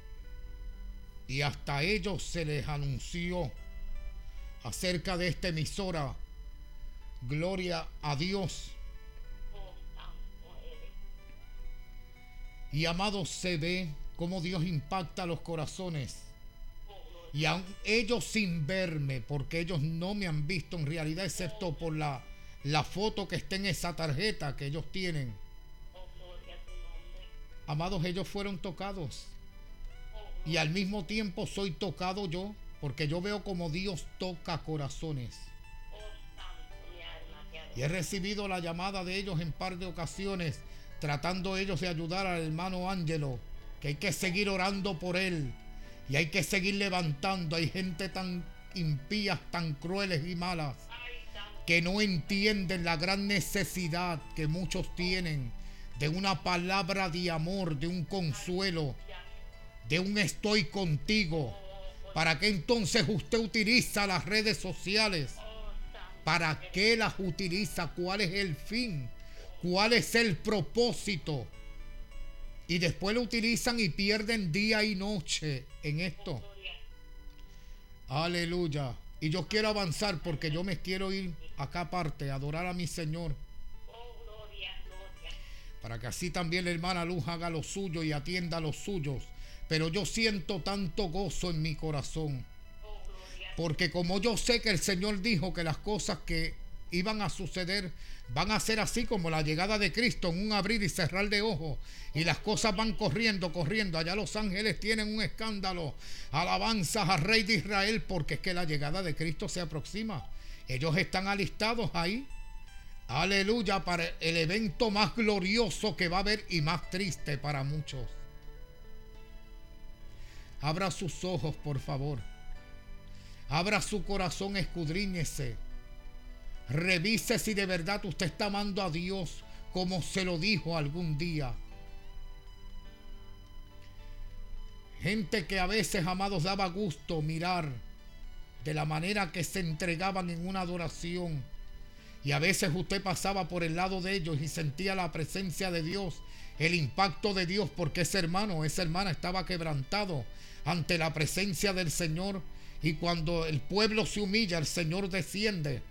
Y hasta ellos se les anunció acerca de esta emisora Gloria a Dios. Y amados, se ve cómo Dios impacta los corazones. Y aun ellos sin verme, porque ellos no me han visto en realidad, excepto por la, la foto que está en esa tarjeta que ellos tienen. Amados, ellos fueron tocados. Y al mismo tiempo soy tocado yo, porque yo veo como Dios toca corazones. Y he recibido la llamada de ellos en par de ocasiones, tratando ellos de ayudar al hermano Ángelo, que hay que seguir orando por él. Y hay que seguir levantando. Hay gente tan impías, tan crueles y malas, que no entienden la gran necesidad que muchos tienen de una palabra de amor, de un consuelo, de un estoy contigo. ¿Para qué entonces usted utiliza las redes sociales? ¿Para qué las utiliza? ¿Cuál es el fin? ¿Cuál es el propósito? Y después lo utilizan y pierden día y noche en esto. Aleluya. Y yo quiero avanzar porque yo me quiero ir acá aparte, a adorar a mi Señor. Para que así también la hermana Luz haga lo suyo y atienda a los suyos. Pero yo siento tanto gozo en mi corazón porque como yo sé que el Señor dijo que las cosas que iban a suceder van a ser así como la llegada de Cristo en un abrir y cerrar de ojos. Y las cosas van corriendo, corriendo. Allá los ángeles tienen un escándalo. Alabanzas al Rey de Israel porque es que la llegada de Cristo se aproxima. Ellos están alistados ahí. Aleluya para el evento más glorioso que va a haber y más triste para muchos. Abra sus ojos, por favor. Abra su corazón, escudriñese. Revise si de verdad usted está amando a Dios como se lo dijo algún día. Gente que a veces, amados, daba gusto mirar de la manera que se entregaban en una adoración. Y a veces usted pasaba por el lado de ellos y sentía la presencia de Dios, el impacto de Dios, porque ese hermano, esa hermana estaba quebrantado ante la presencia del Señor y cuando el pueblo se humilla, el Señor desciende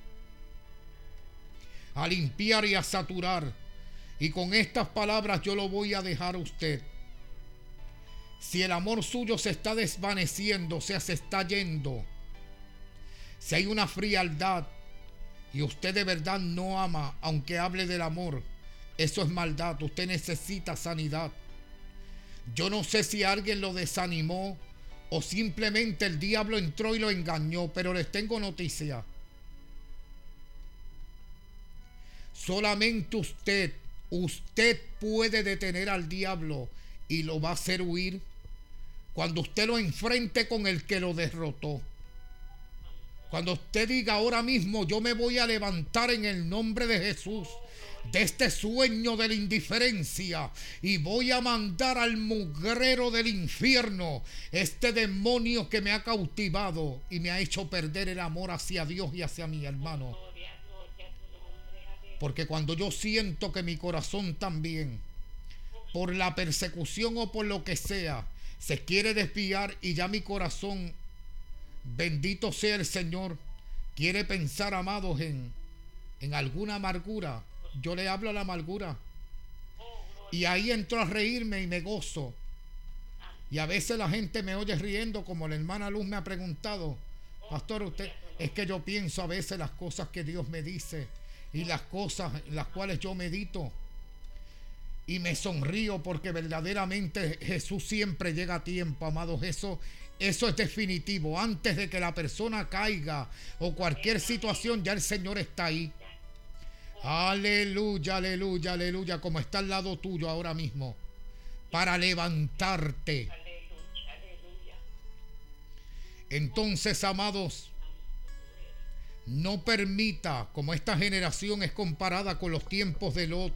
a limpiar y a saturar. Y con estas palabras yo lo voy a dejar a usted. Si el amor suyo se está desvaneciendo, o sea, se está yendo, si hay una frialdad, y usted de verdad no ama, aunque hable del amor, eso es maldad. Usted necesita sanidad. Yo no sé si alguien lo desanimó o simplemente el diablo entró y lo engañó, pero les tengo noticia. Solamente usted, usted puede detener al diablo y lo va a hacer huir cuando usted lo enfrente con el que lo derrotó. Cuando usted diga ahora mismo, yo me voy a levantar en el nombre de Jesús de este sueño de la indiferencia y voy a mandar al mugrero del infierno, este demonio que me ha cautivado y me ha hecho perder el amor hacia Dios y hacia mi hermano. Porque cuando yo siento que mi corazón también, por la persecución o por lo que sea, se quiere desviar y ya mi corazón Bendito sea el Señor. Quiere pensar, amados, en, en alguna amargura. Yo le hablo a la amargura. Y ahí entro a reírme y me gozo. Y a veces la gente me oye riendo, como la hermana Luz me ha preguntado. Pastor, usted, es que yo pienso a veces las cosas que Dios me dice y las cosas en las cuales yo medito. Y me sonrío porque verdaderamente Jesús siempre llega a tiempo, amados. Eso, eso es definitivo. Antes de que la persona caiga o cualquier situación, ya el Señor está ahí. Aleluya, aleluya, aleluya, como está al lado tuyo ahora mismo. Para levantarte. Entonces, amados, no permita, como esta generación es comparada con los tiempos de Lot,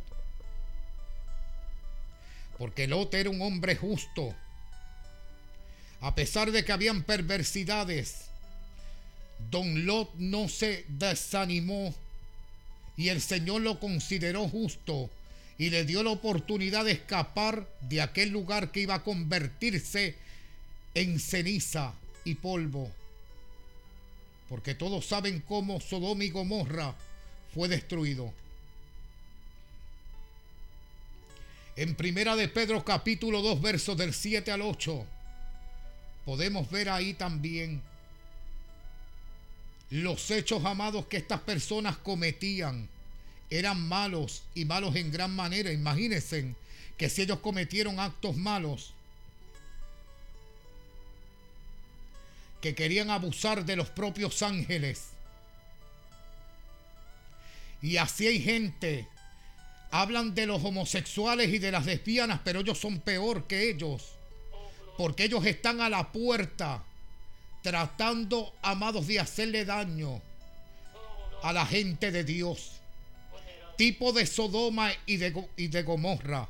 porque Lot era un hombre justo a pesar de que habían perversidades, Don Lot no se desanimó y el Señor lo consideró justo y le dio la oportunidad de escapar de aquel lugar que iba a convertirse en ceniza y polvo. Porque todos saben cómo Sodoma y Gomorra fue destruido. En Primera de Pedro capítulo 2 versos del 7 al 8 podemos ver ahí también los hechos amados que estas personas cometían. Eran malos y malos en gran manera. Imagínense que si ellos cometieron actos malos, que querían abusar de los propios ángeles. Y así hay gente, hablan de los homosexuales y de las lesbianas, pero ellos son peor que ellos porque ellos están a la puerta tratando, amados, de hacerle daño a la gente de Dios. Tipo de Sodoma y de, y de Gomorra.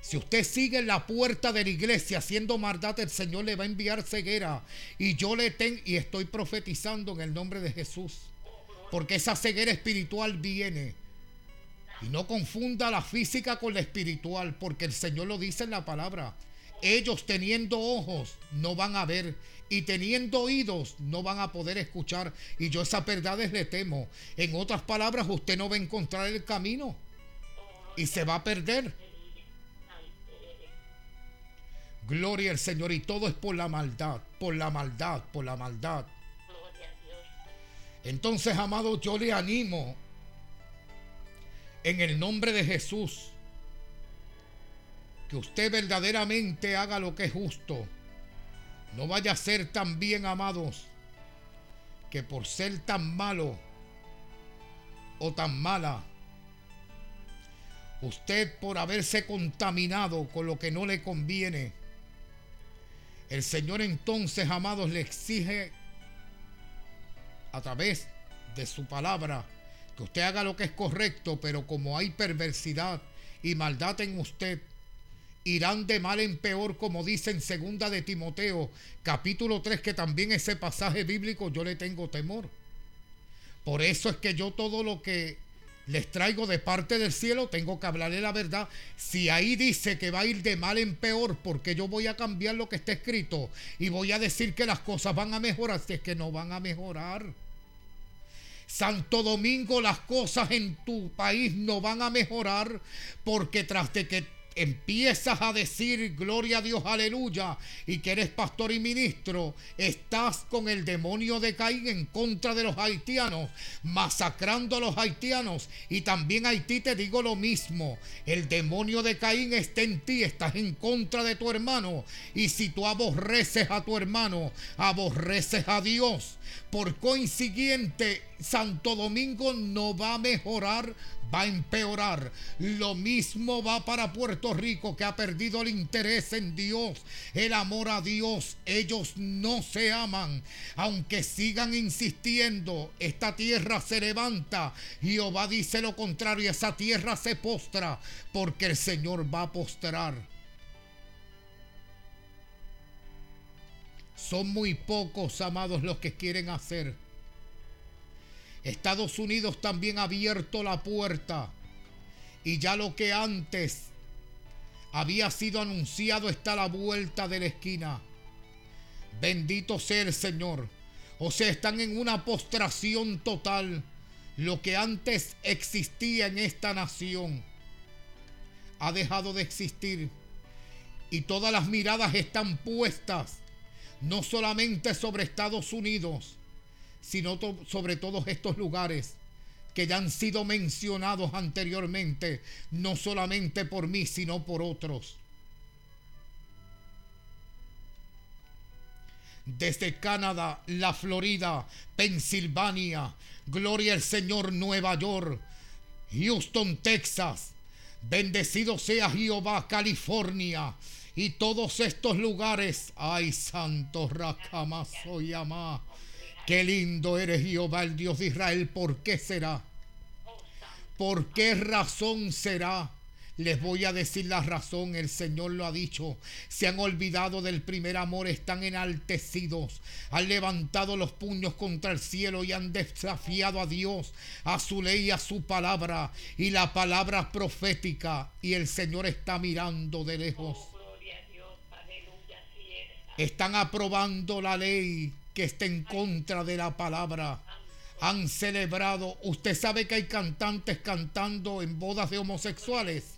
Si usted sigue en la puerta de la iglesia haciendo maldad, el Señor le va a enviar ceguera. Y yo le tengo, y estoy profetizando en el nombre de Jesús. Porque esa ceguera espiritual viene. Y no confunda la física con la espiritual, porque el Señor lo dice en la palabra. Ellos teniendo ojos no van a ver y teniendo oídos no van a poder escuchar. Y yo esas verdades le temo. En otras palabras, usted no va a encontrar el camino y se va a perder. Gloria al Señor y todo es por la maldad, por la maldad, por la maldad. Entonces, amado, yo le animo en el nombre de Jesús que usted verdaderamente haga lo que es justo. No vaya a ser tan bien, amados, que por ser tan malo o tan mala, usted por haberse contaminado con lo que no le conviene, el Señor entonces, amados, le exige a través de su palabra que usted haga lo que es correcto, pero como hay perversidad y maldad en usted, irán de mal en peor, como dice en segunda de Timoteo, capítulo 3, que también ese pasaje bíblico yo le tengo temor. Por eso es que yo todo lo que les traigo de parte del cielo, tengo que hablarle la verdad. Si ahí dice que va a ir de mal en peor, porque yo voy a cambiar lo que está escrito y voy a decir que las cosas van a mejorar, si es que no van a mejorar. Santo Domingo, las cosas en tu país no van a mejorar porque tras de que empiezas a decir gloria a Dios, aleluya, y que eres pastor y ministro, estás con el demonio de Caín en contra de los haitianos, masacrando a los haitianos. Y también Haití te digo lo mismo, el demonio de Caín está en ti, estás en contra de tu hermano. Y si tú aborreces a tu hermano, aborreces a Dios. Por consiguiente, Santo Domingo no va a mejorar, va a empeorar. Lo mismo va para Puerto Rico que ha perdido el interés en Dios, el amor a Dios. Ellos no se aman. Aunque sigan insistiendo, esta tierra se levanta. Jehová dice lo contrario, esa tierra se postra porque el Señor va a postrar. Son muy pocos, amados, los que quieren hacer. Estados Unidos también ha abierto la puerta y ya lo que antes había sido anunciado está a la vuelta de la esquina. Bendito sea el Señor. O sea, están en una postración total. Lo que antes existía en esta nación ha dejado de existir. Y todas las miradas están puestas no solamente sobre Estados Unidos, sino sobre todos estos lugares que ya han sido mencionados anteriormente, no solamente por mí, sino por otros. Desde Canadá, la Florida, Pensilvania, Gloria al Señor, Nueva York, Houston, Texas, bendecido sea Jehová, California, y todos estos lugares. Ay, santo Rakamaso Yamá. Qué lindo eres Jehová, el Dios de Israel. ¿Por qué será? ¿Por qué razón será? Les voy a decir la razón, el Señor lo ha dicho. Se han olvidado del primer amor, están enaltecidos. Han levantado los puños contra el cielo y han desafiado a Dios, a su ley, a su palabra y la palabra profética. Y el Señor está mirando de lejos. Están aprobando la ley que está en contra de la palabra. Han celebrado. Usted sabe que hay cantantes cantando en bodas de homosexuales.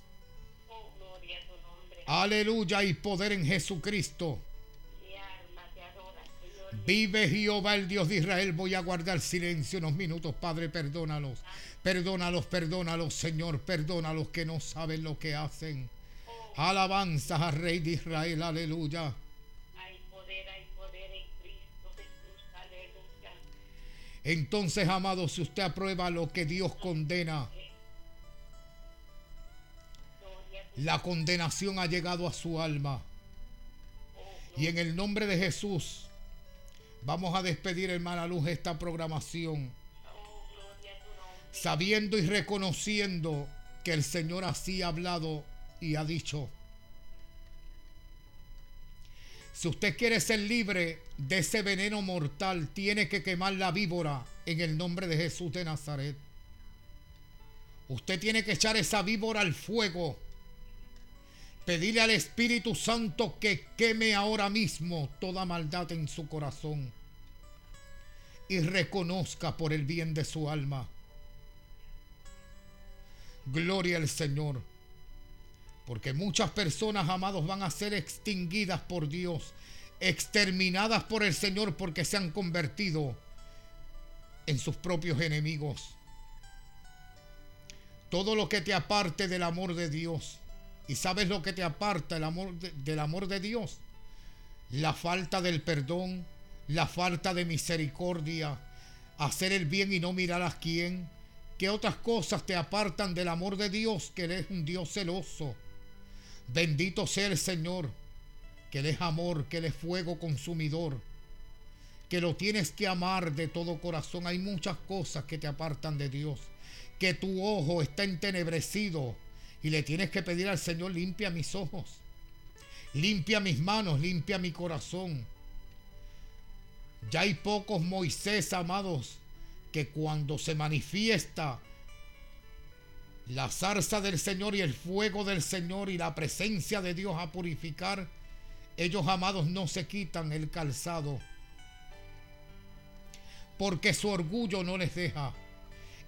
Aleluya y poder en Jesucristo. Vive Jehová, el Dios de Israel. Voy a guardar silencio unos minutos, Padre, perdónalos. Perdónalos, perdónalos, Señor. Perdónalos que no saben lo que hacen. Alabanzas al Rey de Israel. Aleluya. Entonces, amado, si usted aprueba lo que Dios condena, la condenación ha llegado a su alma. Y en el nombre de Jesús, vamos a despedir, hermana Luz, esta programación. Sabiendo y reconociendo que el Señor así ha hablado y ha dicho. Si usted quiere ser libre de ese veneno mortal, tiene que quemar la víbora en el nombre de Jesús de Nazaret. Usted tiene que echar esa víbora al fuego. Pedirle al Espíritu Santo que queme ahora mismo toda maldad en su corazón y reconozca por el bien de su alma. Gloria al Señor. Porque muchas personas, amados, van a ser extinguidas por Dios, exterminadas por el Señor porque se han convertido en sus propios enemigos. Todo lo que te aparte del amor de Dios. ¿Y sabes lo que te aparta el amor del amor de Dios? La falta del perdón, la falta de misericordia, hacer el bien y no mirar a quién. ¿Qué otras cosas te apartan del amor de Dios? Que eres un Dios celoso Bendito sea el Señor, que Él es amor, que Él es fuego consumidor, que lo tienes que amar de todo corazón. Hay muchas cosas que te apartan de Dios, que tu ojo está entenebrecido y le tienes que pedir al Señor, limpia mis ojos, limpia mis manos, limpia mi corazón. Ya hay pocos Moisés, amados, que cuando se manifiesta la zarza del Señor y el fuego del Señor y la presencia de Dios a purificar, ellos amados no se quitan el calzado, porque su orgullo no les deja.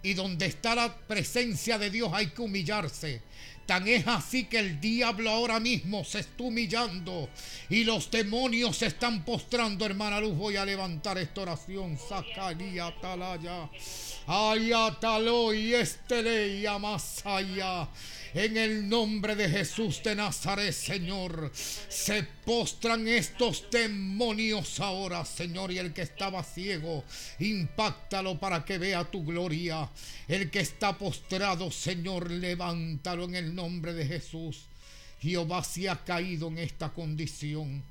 Y donde está la presencia de Dios hay que humillarse. Tan es así que el diablo ahora mismo se está humillando y los demonios se están postrando, hermana Luz. Voy a levantar esta oración. Sacaría talaya. Ayatalo y este allá. En el nombre de Jesús de Nazaret, Señor, se postran estos demonios ahora, Señor. Y el que estaba ciego, impactalo para que vea tu gloria. El que está postrado, Señor, levántalo en el nombre de Jesús. Jehová se ha caído en esta condición.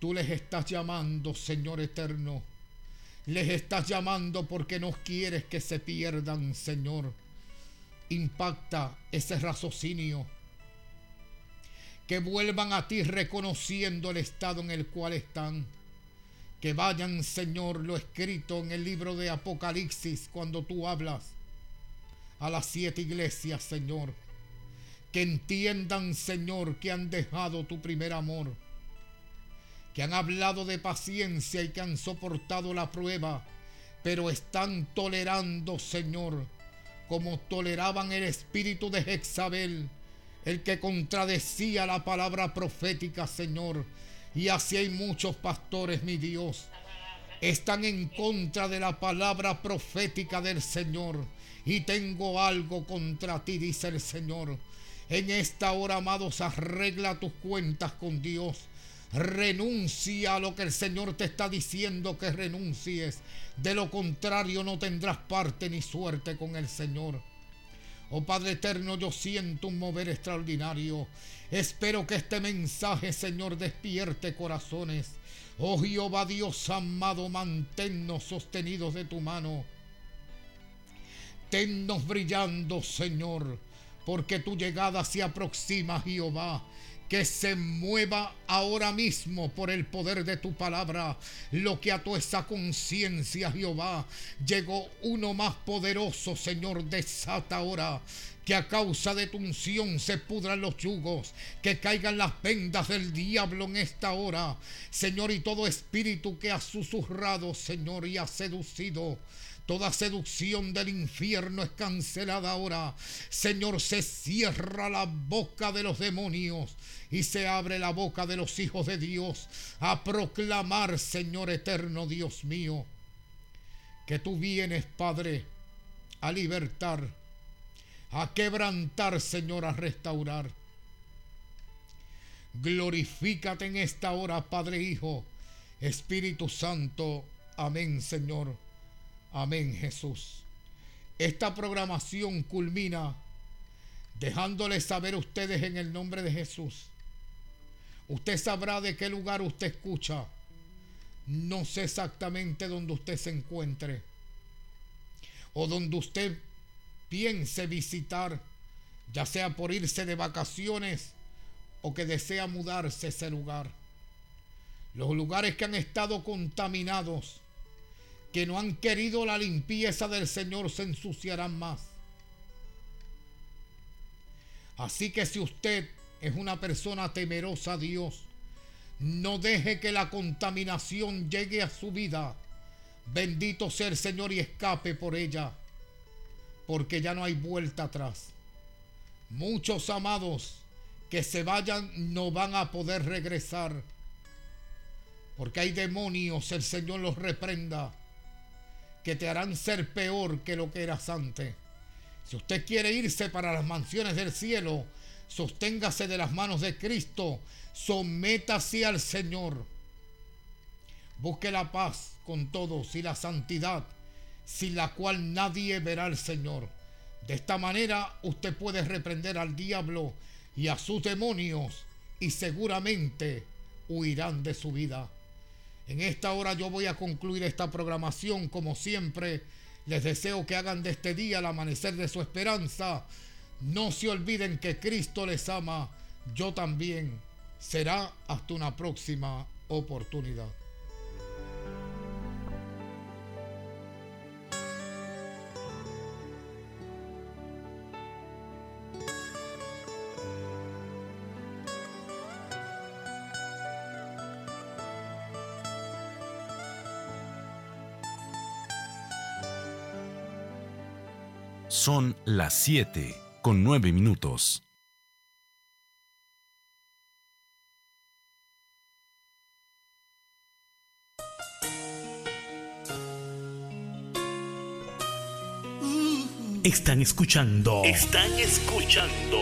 Tú les estás llamando, Señor eterno. Les estás llamando porque no quieres que se pierdan, Señor impacta ese raciocinio. Que vuelvan a ti reconociendo el estado en el cual están. Que vayan, Señor, lo escrito en el libro de Apocalipsis cuando tú hablas a las siete iglesias, Señor. Que entiendan, Señor, que han dejado tu primer amor. Que han hablado de paciencia y que han soportado la prueba, pero están tolerando, Señor, como toleraban el espíritu de Jezabel, el que contradecía la palabra profética, Señor. Y así hay muchos pastores, mi Dios, están en contra de la palabra profética del Señor. Y tengo algo contra ti, dice el Señor. En esta hora, amados, arregla tus cuentas con Dios. Renuncia a lo que el Señor te está diciendo que renuncies. De lo contrario no tendrás parte ni suerte con el Señor. Oh Padre eterno, yo siento un mover extraordinario. Espero que este mensaje, Señor, despierte corazones. Oh Jehová Dios amado, manténnos sostenidos de tu mano. Tennos brillando, Señor, porque tu llegada se aproxima, Jehová que se mueva ahora mismo por el poder de tu palabra. Lo que a tu esa conciencia, Jehová. Llegó uno más poderoso, Señor, desata ahora. Que a causa de tu unción se pudran los yugos, que caigan las vendas del diablo en esta hora, Señor, y todo espíritu que ha susurrado, Señor, y ha seducido, Toda seducción del infierno es cancelada ahora. Señor, se cierra la boca de los demonios y se abre la boca de los hijos de Dios a proclamar, Señor eterno, Dios mío, que tú vienes, Padre, a libertar, a quebrantar, Señor, a restaurar. Glorifícate en esta hora, Padre Hijo, Espíritu Santo. Amén, Señor. Amén, Jesús. Esta programación culmina dejándoles saber ustedes en el nombre de Jesús. Usted sabrá de qué lugar usted escucha. No sé exactamente dónde usted se encuentre o donde usted piense visitar, ya sea por irse de vacaciones o que desea mudarse a ese lugar. Los lugares que han estado contaminados que no han querido la limpieza del Señor se ensuciarán más. Así que si usted es una persona temerosa a Dios, no deje que la contaminación llegue a su vida. Bendito sea el Señor y escape por ella, porque ya no hay vuelta atrás. Muchos amados que se vayan no van a poder regresar, porque hay demonios, el Señor los reprenda que te harán ser peor que lo que eras antes. Si usted quiere irse para las mansiones del cielo, sosténgase de las manos de Cristo, sométase al Señor. Busque la paz con todos y la santidad, sin la cual nadie verá al Señor. De esta manera usted puede reprender al diablo y a sus demonios y seguramente huirán de su vida. En esta hora yo voy a concluir esta programación como siempre. Les deseo que hagan de este día el amanecer de su esperanza. No se olviden que Cristo les ama, yo también. Será hasta una próxima oportunidad. Son las 7 con 9 minutos. Están escuchando. Están escuchando.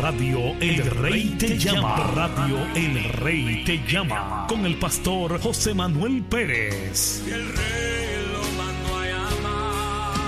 Radio El Rey te llama. Radio El Rey te llama. Con el pastor José Manuel Pérez. El rey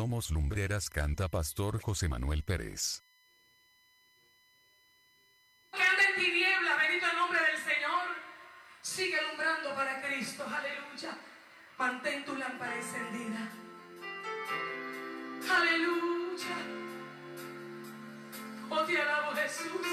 Somos Lumbreras canta Pastor José Manuel Pérez. que anda en tinieblas, bendito el nombre del Señor, sigue alumbrando para Cristo, aleluya. Mantén tu lámpara encendida. Aleluya. Oh, te alabo Jesús.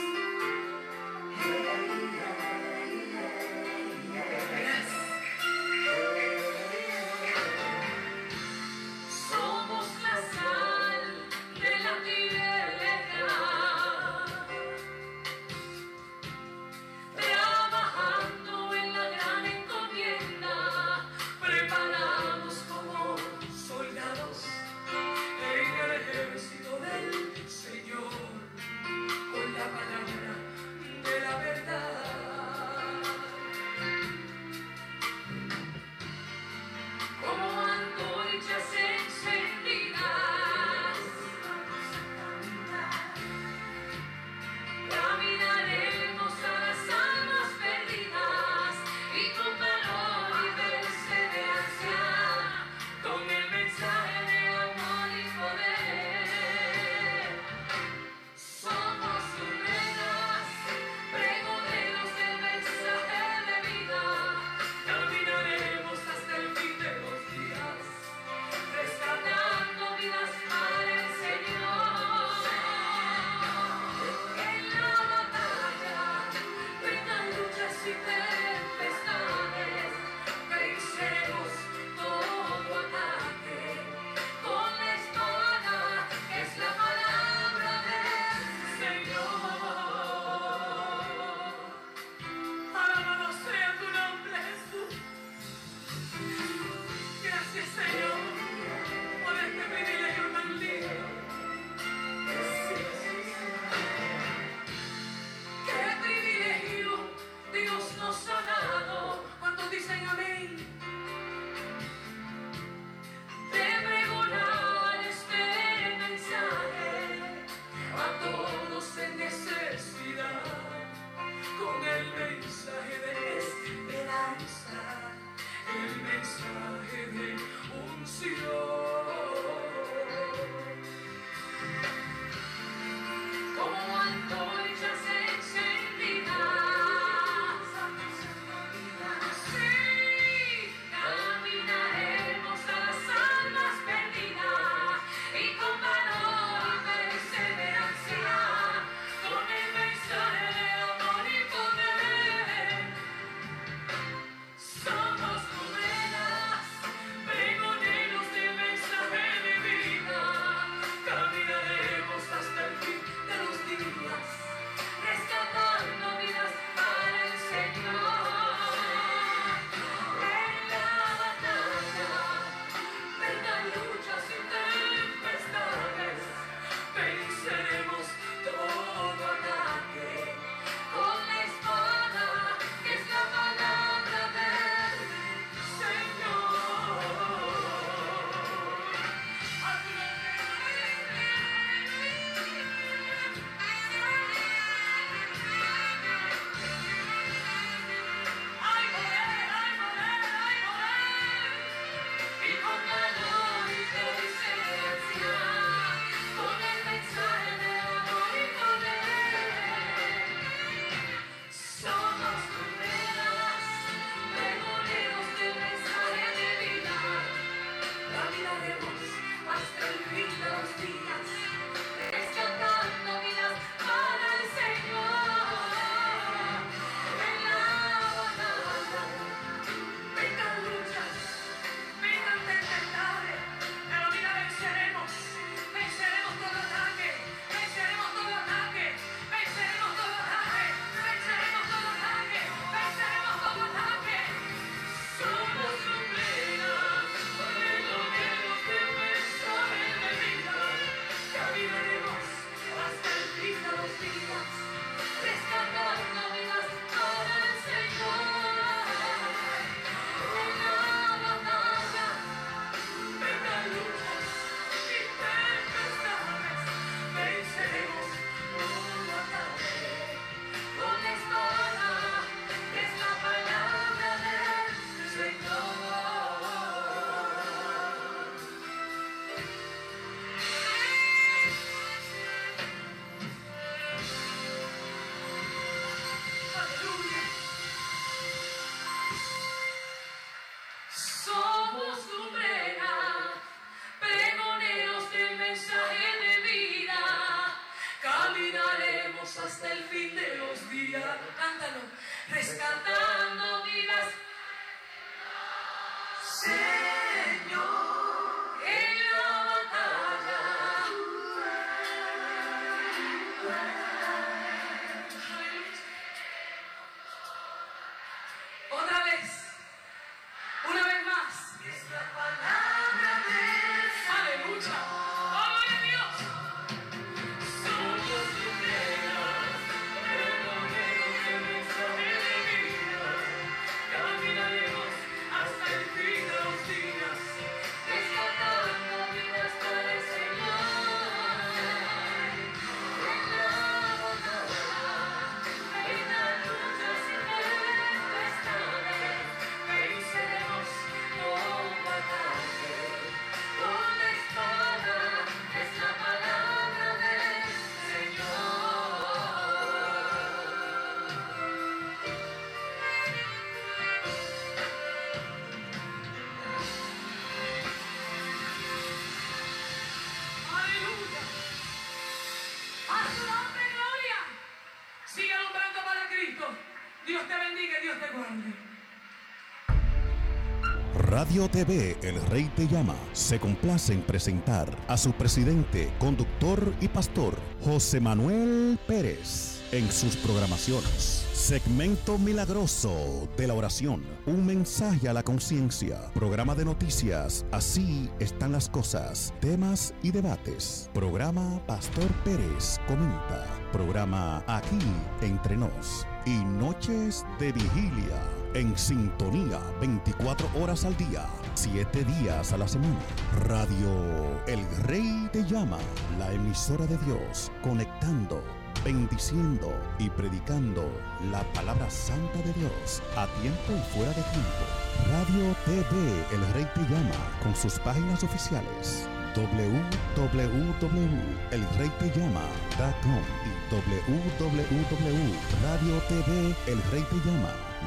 Radio TV El Rey Te Llama se complace en presentar a su presidente, conductor y pastor, José Manuel Pérez, en sus programaciones. Segmento milagroso de la oración, un mensaje a la conciencia, programa de noticias, así están las cosas, temas y debates. Programa Pastor Pérez comenta, programa aquí entre nos y noches de vigilia en sintonía 24 horas al día, 7 días a la semana. Radio El Rey te llama, la emisora de Dios, conectando, bendiciendo y predicando la palabra santa de Dios a tiempo y fuera de tiempo. Radio TV El Rey te llama con sus páginas oficiales www.elreytellama.com y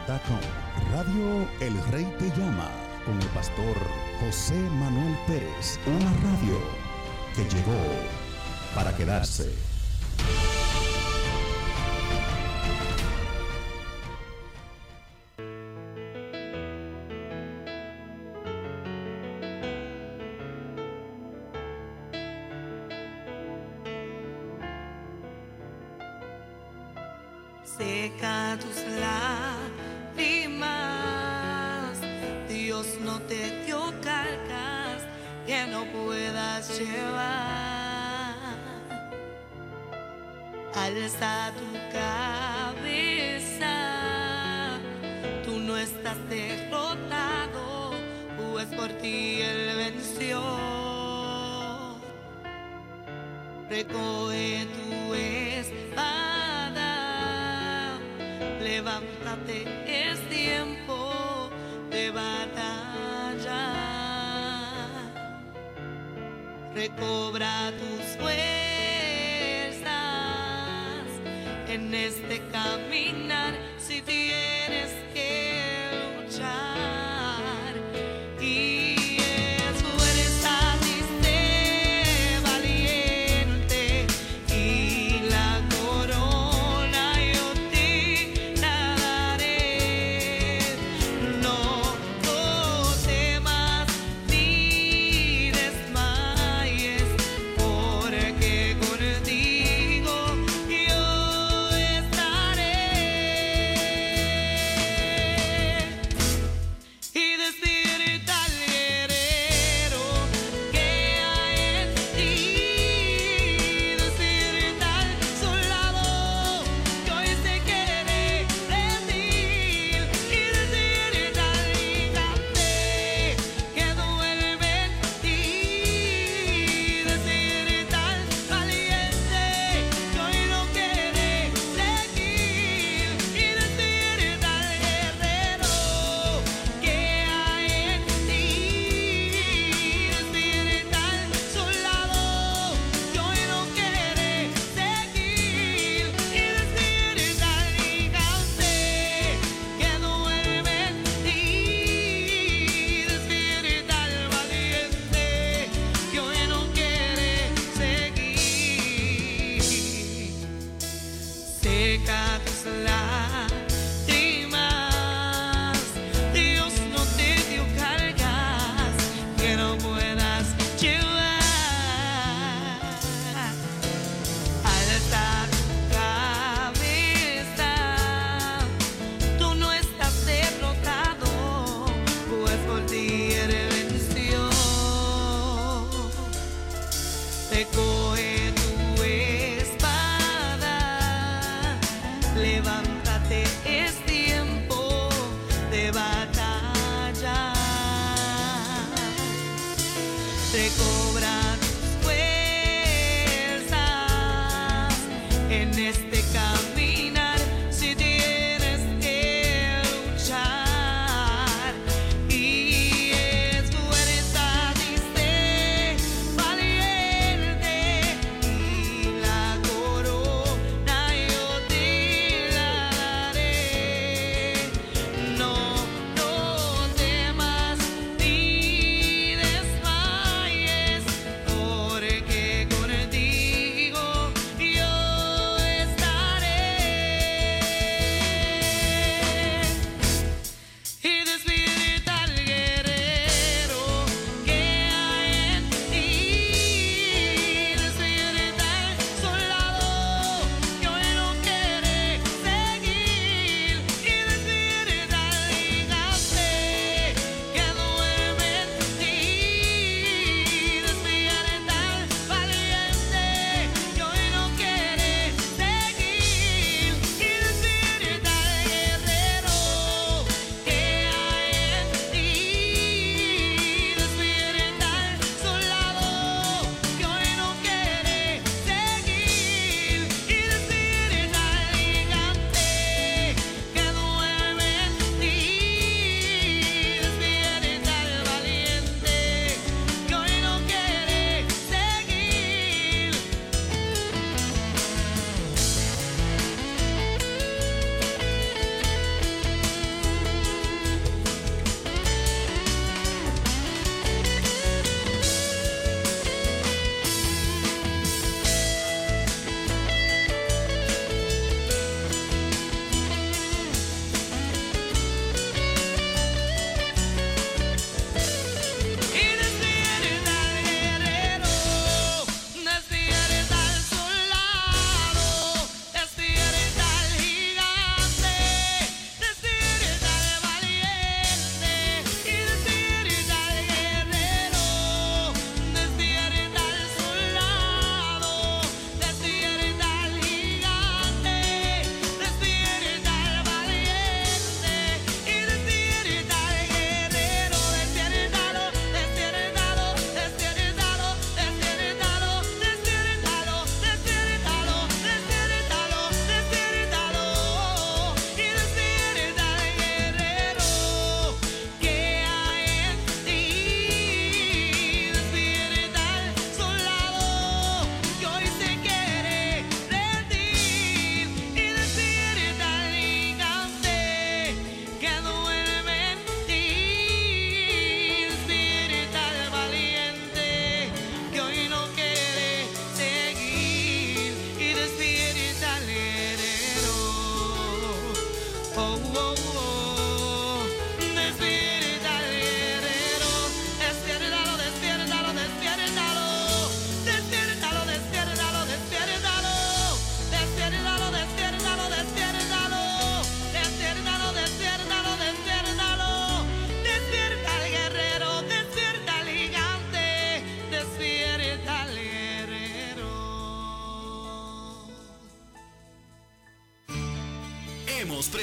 Radio El Rey Te Llama con el pastor José Manuel Pérez, una radio que llegó para quedarse.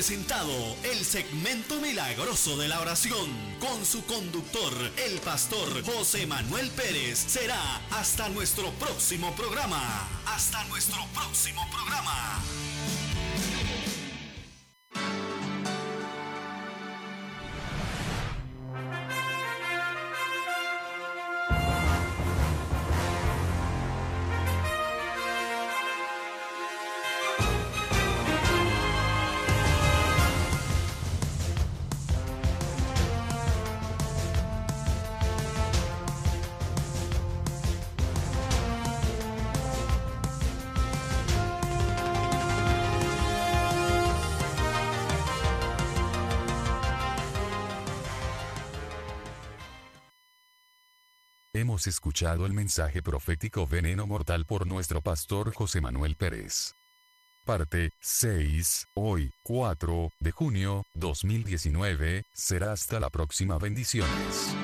el segmento milagroso de la oración con su conductor, el pastor José Manuel Pérez. Será hasta nuestro próximo programa. Hasta nuestro escuchado el mensaje profético Veneno Mortal por nuestro pastor José Manuel Pérez. Parte 6, hoy, 4 de junio 2019, será hasta la próxima bendiciones.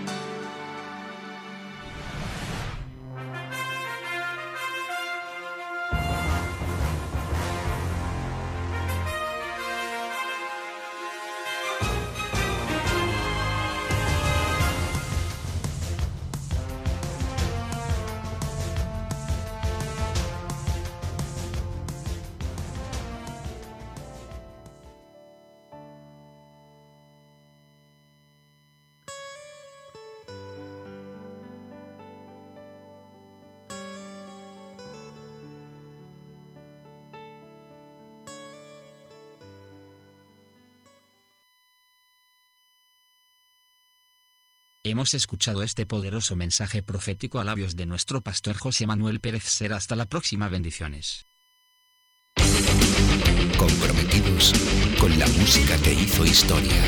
Hemos escuchado este poderoso mensaje profético a labios de nuestro pastor José Manuel Pérez Ser. Hasta la próxima bendiciones. Comprometidos con la música que hizo historia.